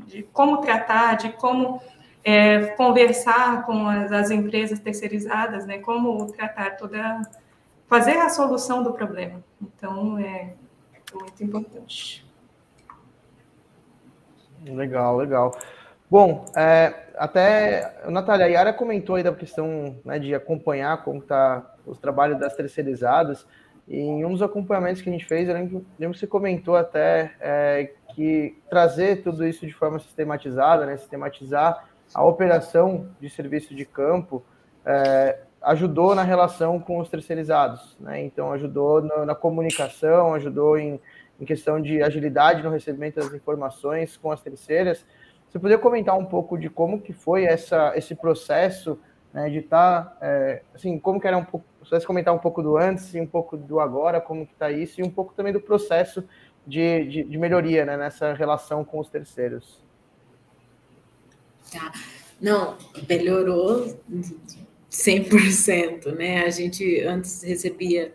Speaker 2: de como tratar, de como é, conversar com as, as empresas terceirizadas, né, como tratar toda, fazer a solução do problema. Então, é muito importante.
Speaker 1: Legal, legal. Bom, é, até a Natália Yara comentou aí da questão né, de acompanhar como está os trabalhos das terceirizadas. E em um dos acompanhamentos que a gente fez, eu lembro, lembro que você comentou até é, que trazer tudo isso de forma sistematizada, né, sistematizar a operação de serviço de campo, é, ajudou na relação com os terceirizados, né? Então ajudou na, na comunicação, ajudou em, em, questão de agilidade no recebimento das informações com as terceiras. Você poderia comentar um pouco de como que foi essa, esse processo né, de estar, tá, é, assim, como que era um pouco, se você comentar um pouco do antes e um pouco do agora, como que está isso, e um pouco também do processo de, de, de melhoria né, nessa relação com os terceiros.
Speaker 3: Tá. Não, melhorou 100%, né? A gente antes recebia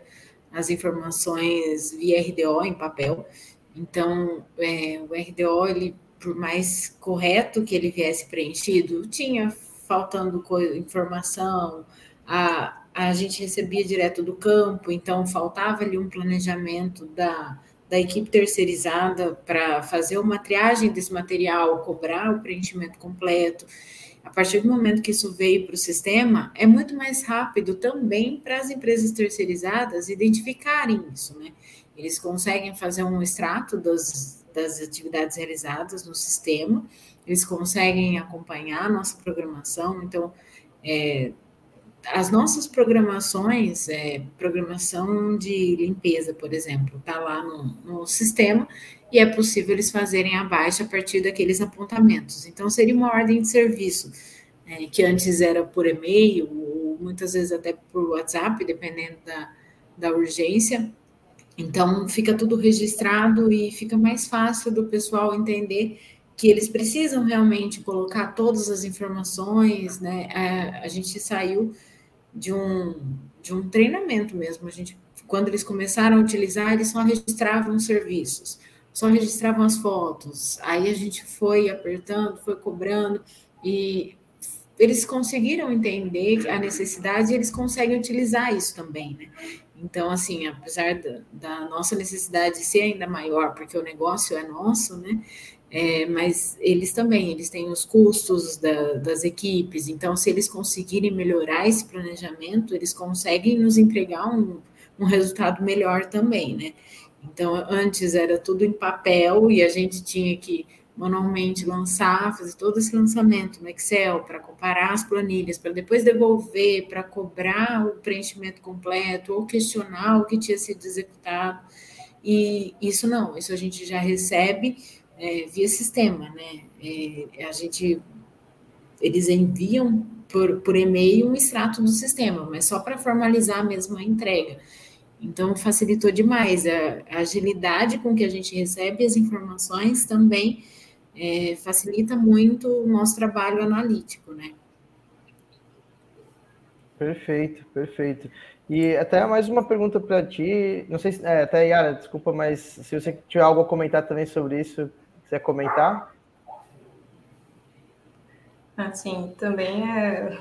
Speaker 3: as informações via RDO em papel, então é, o RDO, ele, por mais correto que ele viesse preenchido, tinha faltando informação, a, a gente recebia direto do campo, então faltava ali um planejamento da, da equipe terceirizada para fazer uma triagem desse material, cobrar o preenchimento completo. A partir do momento que isso veio para o sistema, é muito mais rápido também para as empresas terceirizadas identificarem isso, né? Eles conseguem fazer um extrato das, das atividades realizadas no sistema, eles conseguem acompanhar a nossa programação, então, é, as nossas programações, é, programação de limpeza, por exemplo, está lá no, no, sistema e é possível eles fazerem a baixa a partir daqueles apontamentos. Então, seria uma ordem de serviço, é, que antes era por e-mail, ou muitas vezes até por WhatsApp, dependendo da, da urgência. Então, fica tudo registrado e fica mais fácil do pessoal entender que eles precisam realmente colocar todas as informações, né? A, é, a gente saiu de um, de um treinamento mesmo. A gente, quando eles começaram a utilizar, eles só registravam os serviços, só registravam as fotos. Aí a gente foi apertando, foi cobrando e eles conseguiram entender a necessidade e eles conseguem utilizar isso também, né? Então, assim, apesar da, da nossa necessidade ser ainda maior, porque o negócio é nosso, né? É, mas eles também, eles têm os custos da, das equipes, então se eles conseguirem melhorar esse planejamento, eles conseguem nos entregar um, um resultado melhor também, né? Então, antes era tudo em papel e a gente tinha que manualmente lançar, fazer todo esse lançamento no Excel para comparar as planilhas, para depois devolver, para cobrar o preenchimento completo ou questionar o que tinha sido executado. E isso não, isso a gente já recebe é, via sistema, né? É, a gente, eles enviam por, por e-mail um extrato do sistema, mas só para formalizar mesmo a entrega. Então, facilitou demais a, a, agilidade com que a gente recebe as informações também é, facilita muito o nosso trabalho analítico, né?
Speaker 1: Perfeito, perfeito. E até mais uma pergunta para ti, não sei se, é, até Yara, desculpa, mas se você tiver algo a comentar também sobre isso, Quiser comentar?
Speaker 2: Assim, também é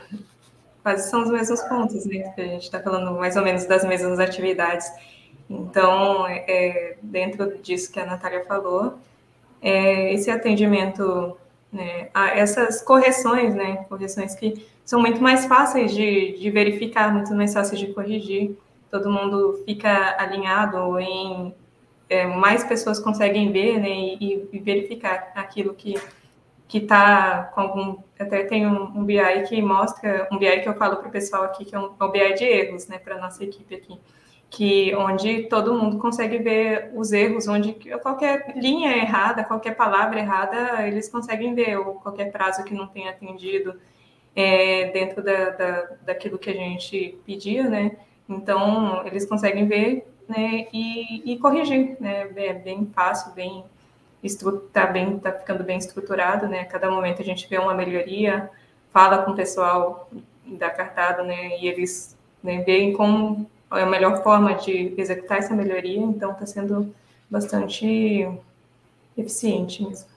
Speaker 2: quase são os mesmos pontos, né? Que a gente está falando mais ou menos das mesmas atividades. Então, é, dentro disso que a Natália falou, é, esse atendimento, né, essas correções, né? Correções que são muito mais fáceis de, de verificar, muito mais fáceis de corrigir. Todo mundo fica alinhado em é, mais pessoas conseguem ver né, e, e verificar aquilo que que está com algum até tem um, um, BI que mostra um BI que eu falo para o pessoal aqui que é um, um BI de erros né para nossa equipe aqui que onde todo mundo consegue ver os erros onde qualquer linha errada qualquer palavra errada eles conseguem ver ou qualquer prazo que não tenha atendido é, dentro da, da, daquilo que a gente pedia né. Então eles conseguem ver né, e, e corrigir, né, é bem fácil, bem está bem, tá ficando bem estruturado, né, a cada momento a gente vê uma melhoria, fala com o pessoal da cartada, né, e eles né, veem como é a melhor forma de executar essa melhoria, então está sendo bastante eficiente mesmo.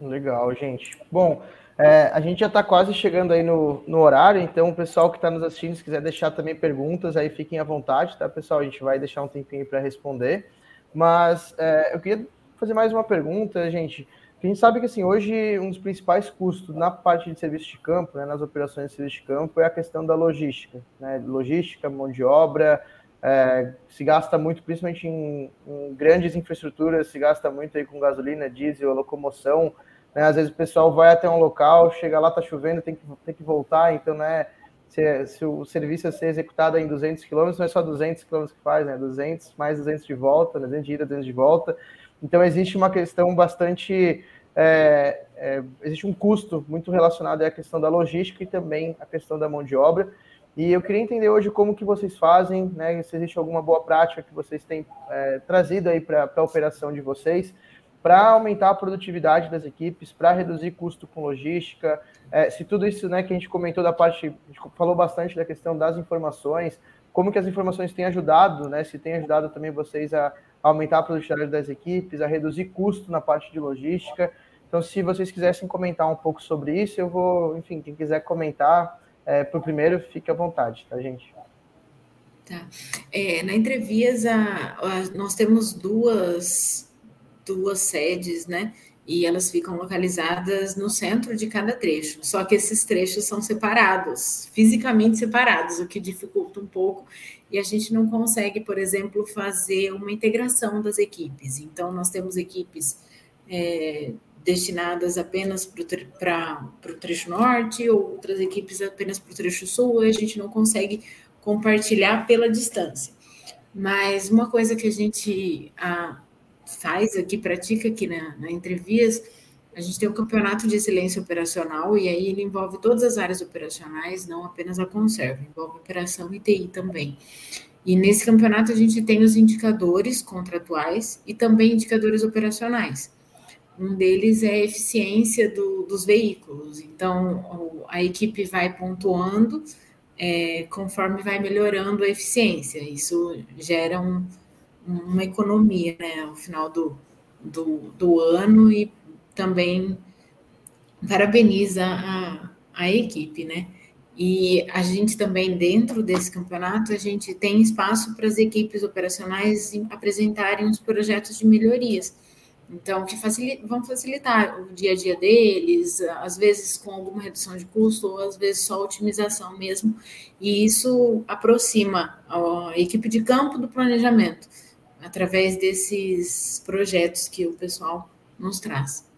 Speaker 1: Legal, gente. Bom, é, a gente já está quase chegando aí no, no horário, então o pessoal que está nos assistindo, se quiser deixar também perguntas, aí fiquem à vontade, tá, pessoal? A gente vai deixar um tempinho para responder. Mas é, eu queria fazer mais uma pergunta, gente. A gente sabe que assim, hoje um dos principais custos na parte de serviço de campo, né, nas operações de serviço de campo, é a questão da logística. Né? Logística, mão de obra, é, se gasta muito, principalmente em, em, grandes infraestruturas, se gasta muito aí com gasolina, diesel, locomoção. Né? Às vezes o pessoal vai até um local, chega lá, tá chovendo, tem que, tem que voltar, então, né? se, se, o serviço a ser executado é em 200 km, não é só 200 km que faz, né? 200 mais 200 de volta, 200 de ida, 200 de volta. Então, existe uma questão bastante. É, é, existe um custo muito relacionado à questão da logística e também a questão da mão de obra. E eu queria entender hoje como que vocês fazem, né? Se existe alguma boa prática que vocês têm é, trazido aí para a operação de vocês, para aumentar a produtividade das equipes, para reduzir custo com logística. É, se tudo isso né, que a gente comentou da parte, a gente falou bastante da questão das informações, como que as informações têm ajudado, né? Se tem ajudado também vocês a aumentar a produtividade das equipes, a reduzir custo na parte de logística. Então, se vocês quisessem comentar um pouco sobre isso, eu vou, enfim, quem quiser comentar, é, para o primeiro, fique à vontade, tá, gente?
Speaker 3: Tá. É, na Entrevias, a, a, nós temos duas, duas sedes, né? E elas ficam localizadas no centro de cada trecho. Só que esses trechos são separados, fisicamente separados, o que dificulta um pouco. E a gente não consegue, por exemplo, fazer uma integração das equipes. Então, nós temos equipes é, destinadas apenas para o trecho norte, ou outras equipes apenas para o trecho sul, e a gente não consegue compartilhar pela distância. Mas uma coisa que a gente ah, faz aqui, pratica aqui na, na Entrevias, a gente tem o um campeonato de excelência operacional, e aí ele envolve todas as áreas operacionais, não apenas a conserva, envolve operação e TI também. E nesse campeonato a gente tem os indicadores contratuais e também indicadores operacionais. Um deles é a eficiência do, dos veículos. Então, a equipe vai pontuando é, conforme vai melhorando a eficiência. Isso gera um, uma economia né, ao final do, do, do ano e também parabeniza a, a equipe, né? E a gente também, dentro desse campeonato, a gente tem espaço para as equipes operacionais apresentarem os projetos de melhorias. Então, que facilita, vão facilitar o dia a dia deles, às vezes com alguma redução de custo, ou às vezes só otimização mesmo. E isso aproxima a equipe de campo do planejamento, através desses projetos que o pessoal nos traz.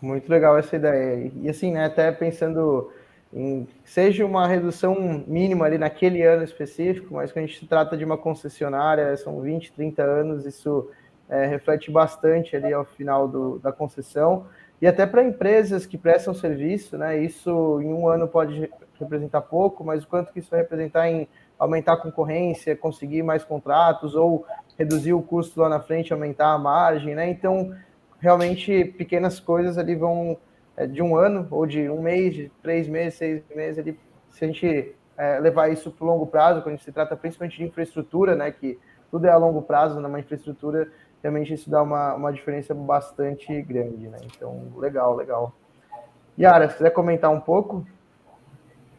Speaker 1: Muito legal essa ideia. E assim, né, até pensando em seja uma redução mínima ali naquele ano específico, mas quando a gente se trata de uma concessionária, são 20, 30 anos, isso é, reflete bastante ali ao final do, da concessão. E até para empresas que prestam serviço, né, isso em um ano pode representar pouco, mas o quanto que isso vai representar em aumentar a concorrência, conseguir mais contratos ou reduzir o custo lá na frente, aumentar a margem, né? Então, realmente, pequenas coisas ali vão é, de um ano, ou de um mês, de três meses, seis meses, ele, se a gente é, levar isso para o longo prazo, quando se trata principalmente de infraestrutura, né, que tudo é a longo prazo numa infraestrutura, realmente isso dá uma, uma diferença bastante grande, né? Então, legal, legal. Yara, se quiser comentar um pouco.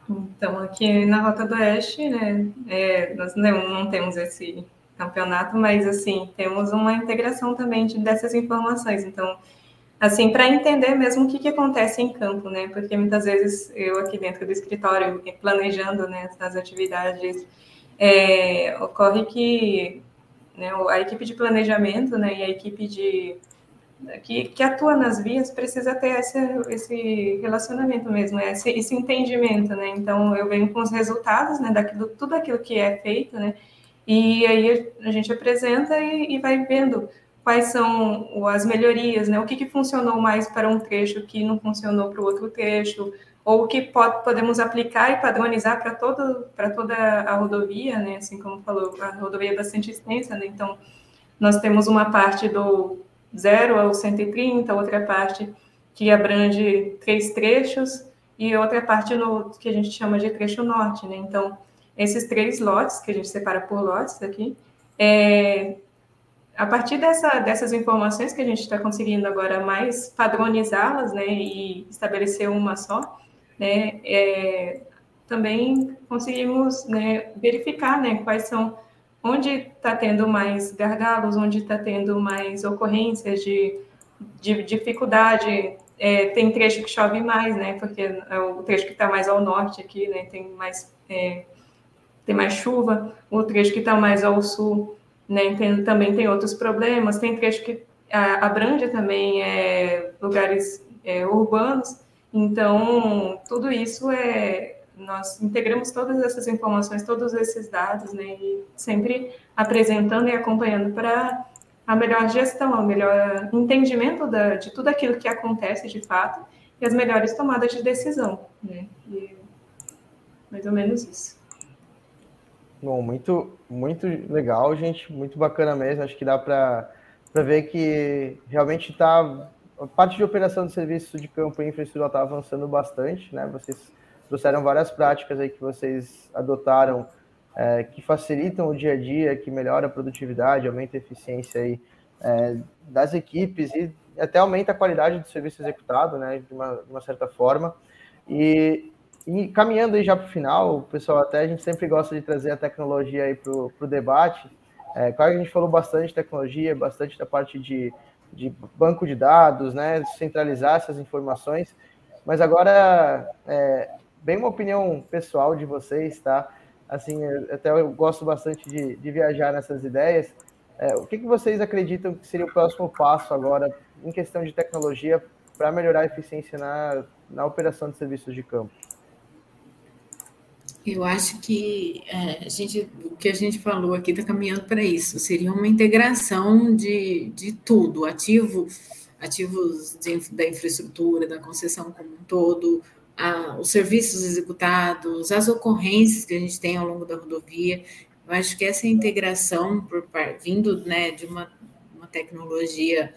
Speaker 2: Então, aqui na Rota do Oeste, né, é, nós não, temos esse campeonato, mas, assim, temos uma integração também de, dessas informações. Então, assim, para entender mesmo o que, que acontece em campo, né? Porque muitas vezes eu aqui dentro do escritório, planejando né, as atividades, é, ocorre que né, a equipe de planejamento né, e a equipe de que, que atua nas vias precisa ter esse, esse relacionamento mesmo, esse, esse entendimento, né? Então eu venho com os resultados, né, daquilo, tudo aquilo que é feito, né? E aí a gente apresenta e, e vai vendo quais são as melhorias, né? O que, que funcionou mais para um trecho que não funcionou para o outro trecho, ou o que pode, podemos aplicar e padronizar para todo, para toda a rodovia, né? Assim como falou, a rodovia é bastante extensa, né? Então, nós temos uma parte do 0 ao 130, outra parte que abrange três trechos e outra parte no que a gente chama de trecho norte, né? Então, esses três lotes, que a gente separa por lotes aqui, é, a partir dessa, dessas informações que a gente está conseguindo agora mais padronizá-las, né, e estabelecer uma só, né, é, também conseguimos né, verificar né, quais são, onde está tendo mais gargalos, onde está tendo mais ocorrências de, de dificuldade. É, tem trecho que chove mais, né, porque é o trecho que está mais ao norte aqui, né, tem mais, é, tem mais chuva, o trecho que está mais ao sul né? Tem, também tem outros problemas, tem trecho que abrange também é, lugares é, urbanos, Então, tudo isso é. Nós integramos todas essas informações, todos esses dados, né, e sempre apresentando e acompanhando para a melhor gestão, o melhor entendimento da, de tudo aquilo que acontece de fato e as melhores tomadas de decisão, né? E mais ou menos isso.
Speaker 1: Bom, muito, muito legal, gente, muito bacana mesmo. Acho que dá para ver que realmente está a parte de operação de serviço de campo e infraestrutura está avançando bastante, né? Vocês trouxeram várias práticas aí que vocês adotaram é, que facilitam o dia a dia, que melhora a produtividade, aumenta a eficiência aí, é, das equipes e até aumenta a qualidade do serviço executado, né, de uma, de uma certa forma. E, e caminhando aí já para o final, pessoal, até a gente sempre gosta de trazer a tecnologia aí para o debate. É, claro que a gente falou bastante de tecnologia, bastante da parte de, de banco de dados, né, centralizar essas informações, mas agora, é, bem uma opinião pessoal de vocês, tá? assim, até eu gosto bastante de, de viajar nessas ideias. É, o que, que vocês acreditam que seria o próximo passo agora em questão de tecnologia para melhorar a eficiência na, na operação de serviços de campo?
Speaker 3: Eu acho que é, a gente, o que a gente falou aqui está caminhando para isso. Seria uma integração de, de tudo, ativo, ativos de, da infraestrutura, da concessão como um todo, a, os serviços executados, as ocorrências que a gente tem ao longo da rodovia. Eu acho que essa integração, por, vindo né, de uma, uma tecnologia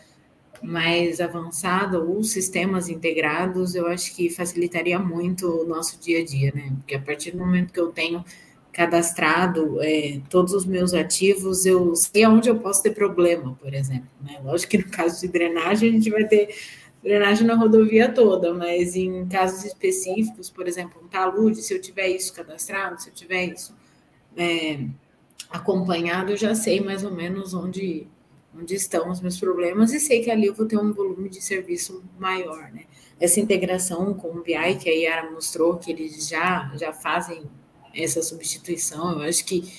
Speaker 3: mais avançada ou sistemas integrados, eu acho que facilitaria muito o nosso dia a dia, né? Porque a partir do momento que eu tenho cadastrado é, todos os meus ativos, eu sei aonde eu posso ter problema, por exemplo. Né? Lógico que no caso de drenagem, a gente vai ter drenagem na rodovia toda, mas em casos específicos, por exemplo, um talude, se eu tiver isso cadastrado, se eu tiver isso é, acompanhado, eu já sei mais ou menos onde, onde estão os meus problemas e sei que ali eu vou ter um volume de serviço maior, né? Essa integração com o BI que a Yara mostrou, que eles já, já fazem essa substituição, eu acho que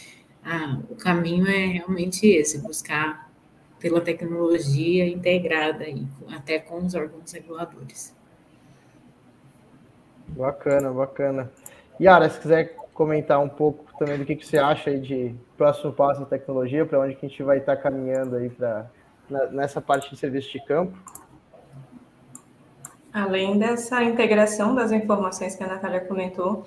Speaker 3: ah, o caminho é realmente esse, buscar pela tecnologia integrada aí, até com os órgãos reguladores.
Speaker 1: Bacana, bacana. Yara, se quiser comentar um pouco também do que, que você acha aí de próximo passo da tecnologia, para onde que a gente vai estar caminhando aí para nessa parte de serviço de campo.
Speaker 2: Além dessa integração das informações que a Natália comentou,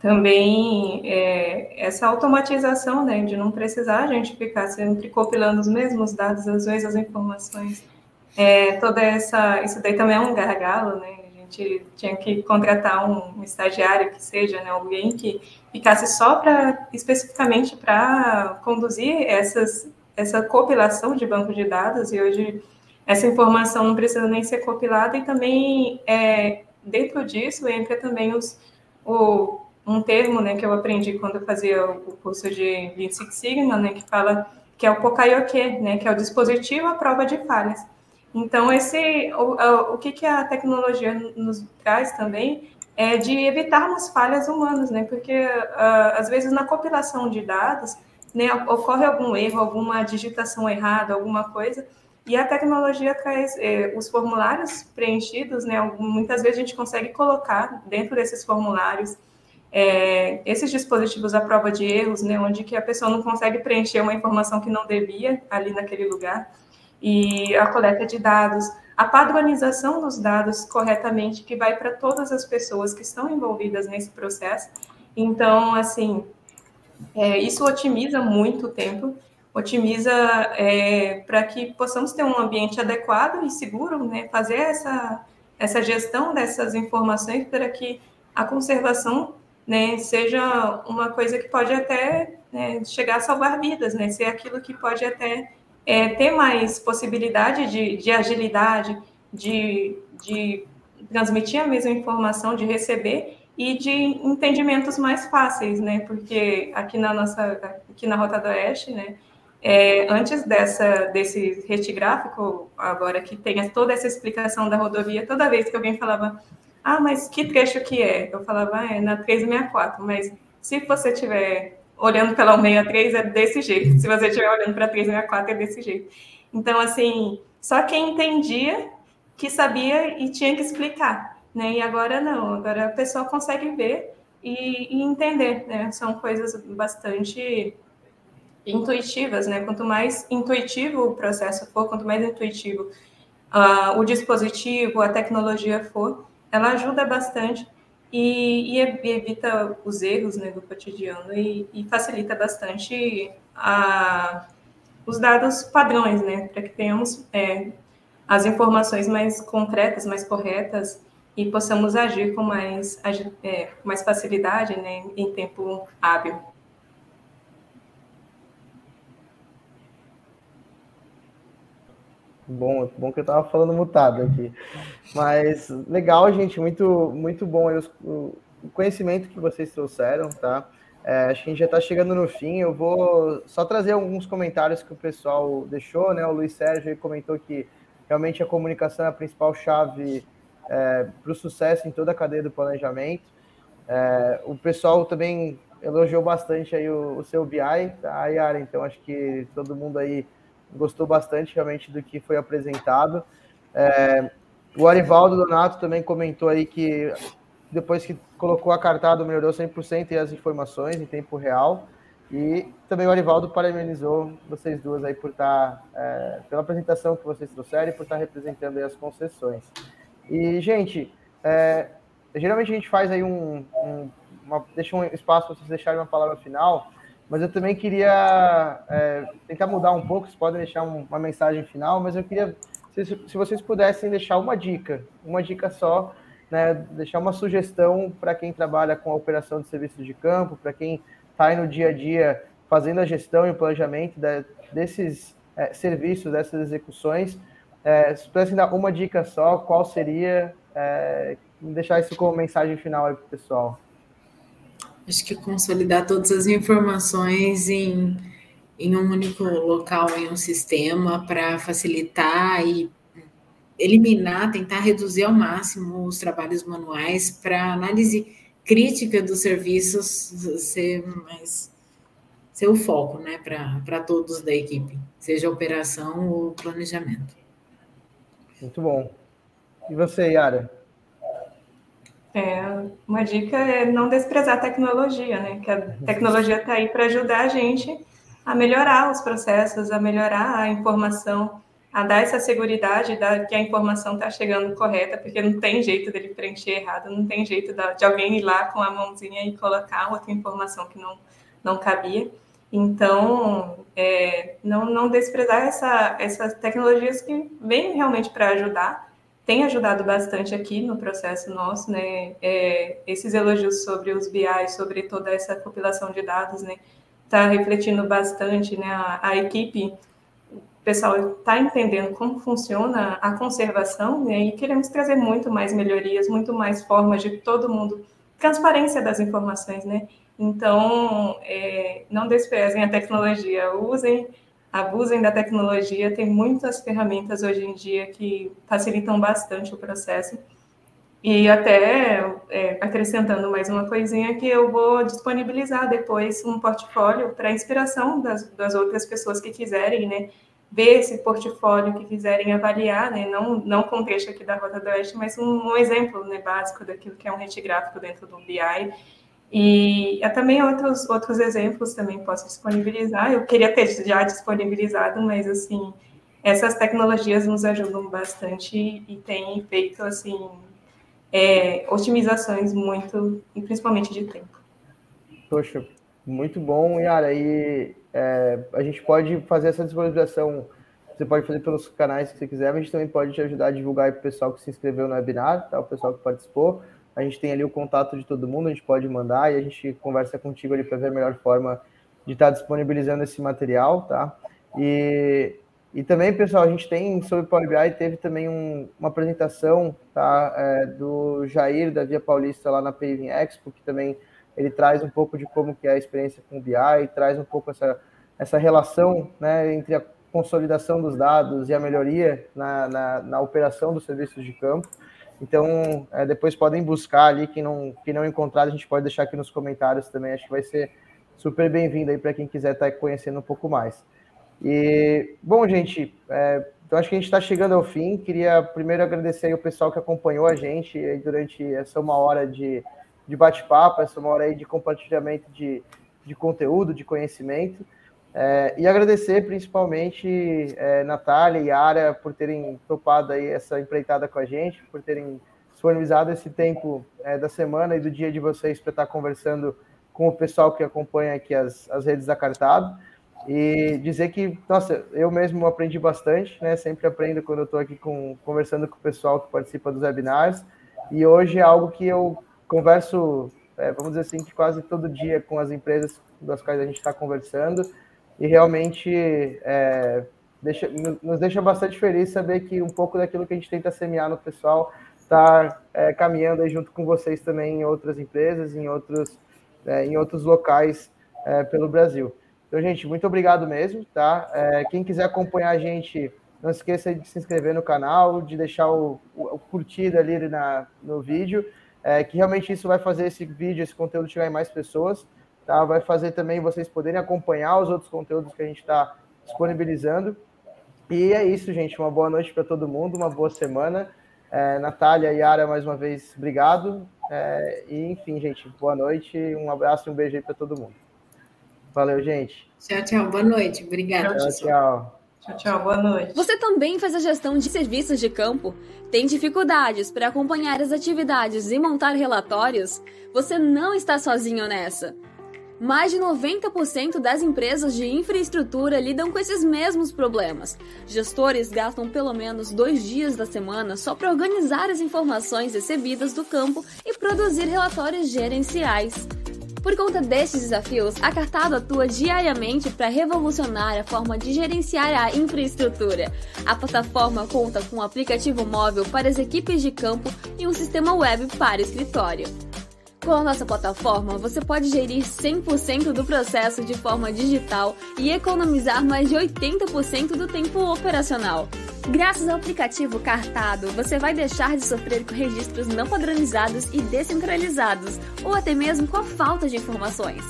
Speaker 2: também é, essa automatização, né, de não precisar a gente ficar sempre compilando os mesmos dados, as mesmas informações, é, toda essa, isso daí também é um gargalo, né, a gente tinha que contratar um, um estagiário que seja, né, alguém que ficasse só para, especificamente para conduzir essas, essa compilação de banco de dados, e hoje essa informação não precisa nem ser compilada, e também, é, dentro disso, entra também os, o um termo né, que eu aprendi quando eu fazia o curso de Lean Six Sigma, né, que fala que é o Pokayoke, né, que é o dispositivo à prova de falhas. Então, esse, o, o que, que a tecnologia nos traz também é de evitarmos falhas humanas, né, porque uh, às vezes na compilação de dados né, ocorre algum erro, alguma digitação errada, alguma coisa, e a tecnologia traz eh, os formulários preenchidos, né, muitas vezes a gente consegue colocar dentro desses formulários é, esses dispositivos à prova de erros, né, onde que a pessoa não consegue preencher uma informação que não devia ali naquele lugar, e a coleta de dados, a padronização dos dados corretamente, que vai para todas as pessoas que estão envolvidas nesse processo. Então, assim, é, isso otimiza muito o tempo, otimiza é, para que possamos ter um ambiente adequado e seguro, né, fazer essa, essa gestão dessas informações para que a conservação né, seja uma coisa que pode até né, chegar a salvar vidas, né, ser aquilo que pode até é, ter mais possibilidade de, de agilidade, de, de transmitir a mesma informação, de receber e de entendimentos mais fáceis, né? Porque aqui na nossa, aqui na Rota do Oeste, né? É, antes dessa desse retigráfico, agora que tem toda essa explicação da rodovia, toda vez que alguém falava ah, mas que trecho que é? Eu falava, ah, é na 364, mas se você estiver olhando pela 163 é desse jeito, se você estiver olhando para a 364 é desse jeito. Então, assim, só quem entendia que sabia e tinha que explicar. né? E agora não, agora a pessoa consegue ver e, e entender, né? São coisas bastante intuitivas, né? Quanto mais intuitivo o processo for, quanto mais intuitivo uh, o dispositivo, a tecnologia for, ela ajuda bastante e, e evita os erros né, do cotidiano e, e facilita bastante a, os dados padrões, né? Para que tenhamos é, as informações mais concretas, mais corretas e possamos agir com mais, é, mais facilidade né, em tempo hábil.
Speaker 1: Bom, bom que eu estava falando mutado aqui. Mas legal, gente, muito, muito bom o, o conhecimento que vocês trouxeram, tá? É, acho que a gente já está chegando no fim. Eu vou só trazer alguns comentários que o pessoal deixou, né? O Luiz Sérgio comentou que realmente a comunicação é a principal chave é, para o sucesso em toda a cadeia do planejamento. É, o pessoal também elogiou bastante aí o, o seu BI, tá, Yara? Então acho que todo mundo aí gostou bastante realmente do que foi apresentado. É, o Arivaldo Donato também comentou aí que depois que colocou a cartada melhorou 100% e as informações em tempo real. E também o Arivaldo parabenizou vocês duas aí por estar, é, pela apresentação que vocês trouxeram e por estar representando as concessões. E, gente, é, geralmente a gente faz aí um, um uma, deixa um espaço para vocês deixarem uma palavra final, mas eu também queria é, tentar mudar um pouco, vocês podem deixar um, uma mensagem final, mas eu queria, se, se, vocês pudessem deixar uma dica, uma dica só, né, deixar uma sugestão para quem trabalha com a operação de serviços de campo, para quem está no dia a dia fazendo a gestão e o planejamento de, desses é, serviços, dessas execuções. É, se pudessem dar uma dica só, qual seria? É, deixar isso como mensagem final para o pessoal.
Speaker 3: Acho que consolidar todas as informações em, em um único local, em um sistema, para facilitar e eliminar, tentar reduzir ao máximo os trabalhos manuais para análise crítica dos serviços ser mais ser o foco, né, para todos da equipe, seja operação ou planejamento.
Speaker 1: Muito bom. E você, Yara?
Speaker 2: É, uma dica é não desprezar a tecnologia, né? Que a tecnologia está aí para ajudar a gente a melhorar os processos, a melhorar a informação, a dar essa segurança de que a informação está chegando correta, porque não tem jeito dele preencher errado, não tem jeito de alguém ir lá com a mãozinha e colocar outra informação que não, não cabia. Então, é, não, não desprezar essa, essas tecnologias que vêm realmente para ajudar, tem ajudado bastante aqui no processo nosso, né? É, esses elogios sobre os BI, sobre toda essa compilação de dados, né? Está refletindo bastante, né? A, a equipe pessoal está entendendo como funciona a conservação, né, e queremos trazer muito mais melhorias, muito mais formas de todo mundo, transparência das informações, né? Então, é, não desprezem a tecnologia, usem, abusem da tecnologia, tem muitas ferramentas hoje em dia que facilitam bastante o processo. E até é, acrescentando mais uma coisinha que eu vou disponibilizar depois um portfólio para inspiração das, das outras pessoas que quiserem, né? ver esse portfólio que quiserem avaliar, né, não, não com texto aqui da Rota do Oeste, mas um, um exemplo né, básico daquilo que é um rede gráfico dentro do BI. E há também outros, outros exemplos também posso disponibilizar. Eu queria ter já disponibilizado, mas assim, essas tecnologias nos ajudam bastante e têm feito assim é, otimizações muito, e principalmente de tempo.
Speaker 1: Poxa, muito bom, Yara. E é, a gente pode fazer essa disponibilização. Você pode fazer pelos canais que você quiser, mas a gente também pode te ajudar a divulgar para o pessoal que se inscreveu no webinar, tá? o pessoal que participou. A gente tem ali o contato de todo mundo, a gente pode mandar e a gente conversa contigo ali para ver a melhor forma de estar tá disponibilizando esse material, tá? E, e também, pessoal, a gente tem sobre o Power BI, teve também um, uma apresentação tá, é, do Jair, da Via Paulista, lá na Paving Expo, que também ele traz um pouco de como que é a experiência com o BI, traz um pouco essa, essa relação né, entre a consolidação dos dados e a melhoria na, na, na operação dos serviços de campo. Então, é, depois podem buscar ali, quem não, quem não encontrar, a gente pode deixar aqui nos comentários também, acho que vai ser super bem-vindo aí para quem quiser estar tá conhecendo um pouco mais. E, bom, gente, é, então acho que a gente está chegando ao fim. Queria primeiro agradecer o pessoal que acompanhou a gente durante essa uma hora de, de bate-papo, essa uma hora aí de compartilhamento de, de conteúdo, de conhecimento. É, e agradecer principalmente é, Natália e Yara por terem topado aí essa empreitada com a gente, por terem disponibilizado esse tempo é, da semana e do dia de vocês para estar conversando com o pessoal que acompanha aqui as, as redes da Cartado. E dizer que, nossa, eu mesmo aprendi bastante, né? Sempre aprendo quando eu estou aqui com, conversando com o pessoal que participa dos webinars. E hoje é algo que eu converso, é, vamos dizer assim, que quase todo dia com as empresas das quais a gente está conversando e realmente é, deixa, nos deixa bastante feliz saber que um pouco daquilo que a gente tenta semear no pessoal está é, caminhando aí junto com vocês também em outras empresas, em outros, é, em outros locais é, pelo Brasil. Então, gente, muito obrigado mesmo, tá? É, quem quiser acompanhar a gente, não esqueça de se inscrever no canal, de deixar o, o, o curtido ali na, no vídeo, é, que realmente isso vai fazer esse vídeo, esse conteúdo chegar em mais pessoas. Tá? Vai fazer também vocês poderem acompanhar os outros conteúdos que a gente está disponibilizando. E é isso, gente. Uma boa noite para todo mundo, uma boa semana. É, Natália e Yara, mais uma vez, obrigado. É, e, enfim, gente, boa noite, um abraço e um beijo aí para todo mundo. Valeu, gente.
Speaker 3: Tchau, tchau. Boa noite. Obrigada.
Speaker 1: Tchau, tchau.
Speaker 2: Tchau, tchau. Boa noite.
Speaker 4: Você também faz a gestão de serviços de campo? Tem dificuldades para acompanhar as atividades e montar relatórios? Você não está sozinho nessa. Mais de 90% das empresas de infraestrutura lidam com esses mesmos problemas. Gestores gastam pelo menos dois dias da semana só para organizar as informações recebidas do campo e produzir relatórios gerenciais. Por conta destes desafios, a Cartado atua diariamente para revolucionar a forma de gerenciar a infraestrutura. A plataforma conta com um aplicativo móvel para as equipes de campo e um sistema web para escritório. Com a nossa plataforma, você pode gerir 100% do processo de forma digital e economizar mais de 80% do tempo operacional. Graças ao aplicativo Cartado, você vai deixar de sofrer com registros não padronizados e descentralizados, ou até mesmo com a falta de informações.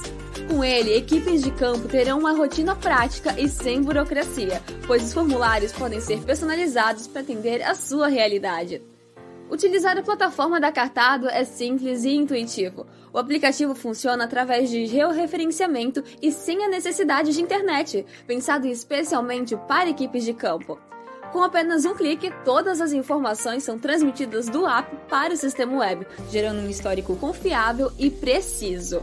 Speaker 4: Com ele, equipes de campo terão uma rotina prática e sem burocracia, pois os formulários podem ser personalizados para atender a sua realidade. Utilizar a plataforma da Cartado é simples e intuitivo. O aplicativo funciona através de georreferenciamento e sem a necessidade de internet, pensado especialmente para equipes de campo. Com apenas um clique, todas as informações são transmitidas do app para o sistema web, gerando um histórico confiável e preciso.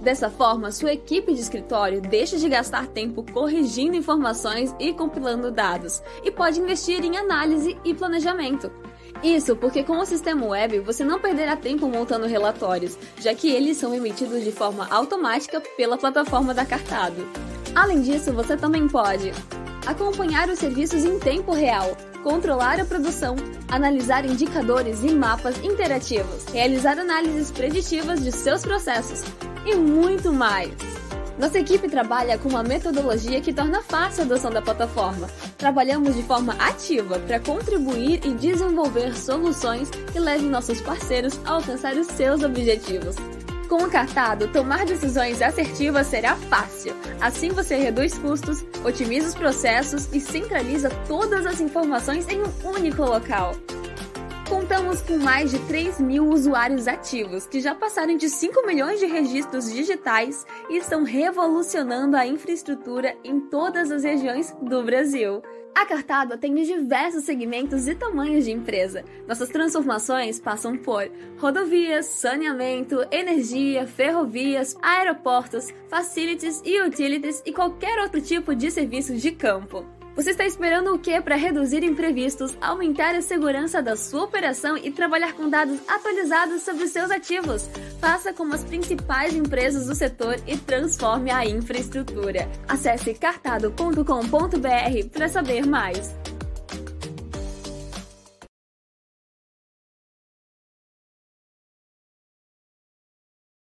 Speaker 4: Dessa forma, sua equipe de escritório deixa de gastar tempo corrigindo informações e compilando dados, e pode investir em análise e planejamento. Isso porque com o sistema web você não perderá tempo montando relatórios, já que eles são emitidos de forma automática pela plataforma da Cartado. Além disso, você também pode acompanhar os serviços em tempo real, controlar a produção, analisar indicadores e mapas interativos, realizar análises preditivas de seus processos e muito mais. Nossa equipe trabalha com uma metodologia que torna fácil a adoção da plataforma. Trabalhamos de forma ativa para contribuir e desenvolver soluções que levem nossos parceiros a alcançar os seus objetivos. Com o Cartado, tomar decisões assertivas será fácil. Assim você reduz custos, otimiza os processos e centraliza todas as informações em um único local. Contamos com mais de 3 mil usuários ativos, que já passaram de 5 milhões de registros digitais e estão revolucionando a infraestrutura em todas as regiões do Brasil. A Cartado atende diversos segmentos e tamanhos de empresa. Nossas transformações passam por rodovias, saneamento, energia, ferrovias, aeroportos, facilities e utilities e qualquer outro tipo de serviço de campo. Você está esperando o que para reduzir imprevistos, aumentar a segurança da sua operação e trabalhar com dados atualizados sobre seus ativos? Faça como as principais empresas do setor e transforme a infraestrutura. Acesse cartado.com.br para saber mais.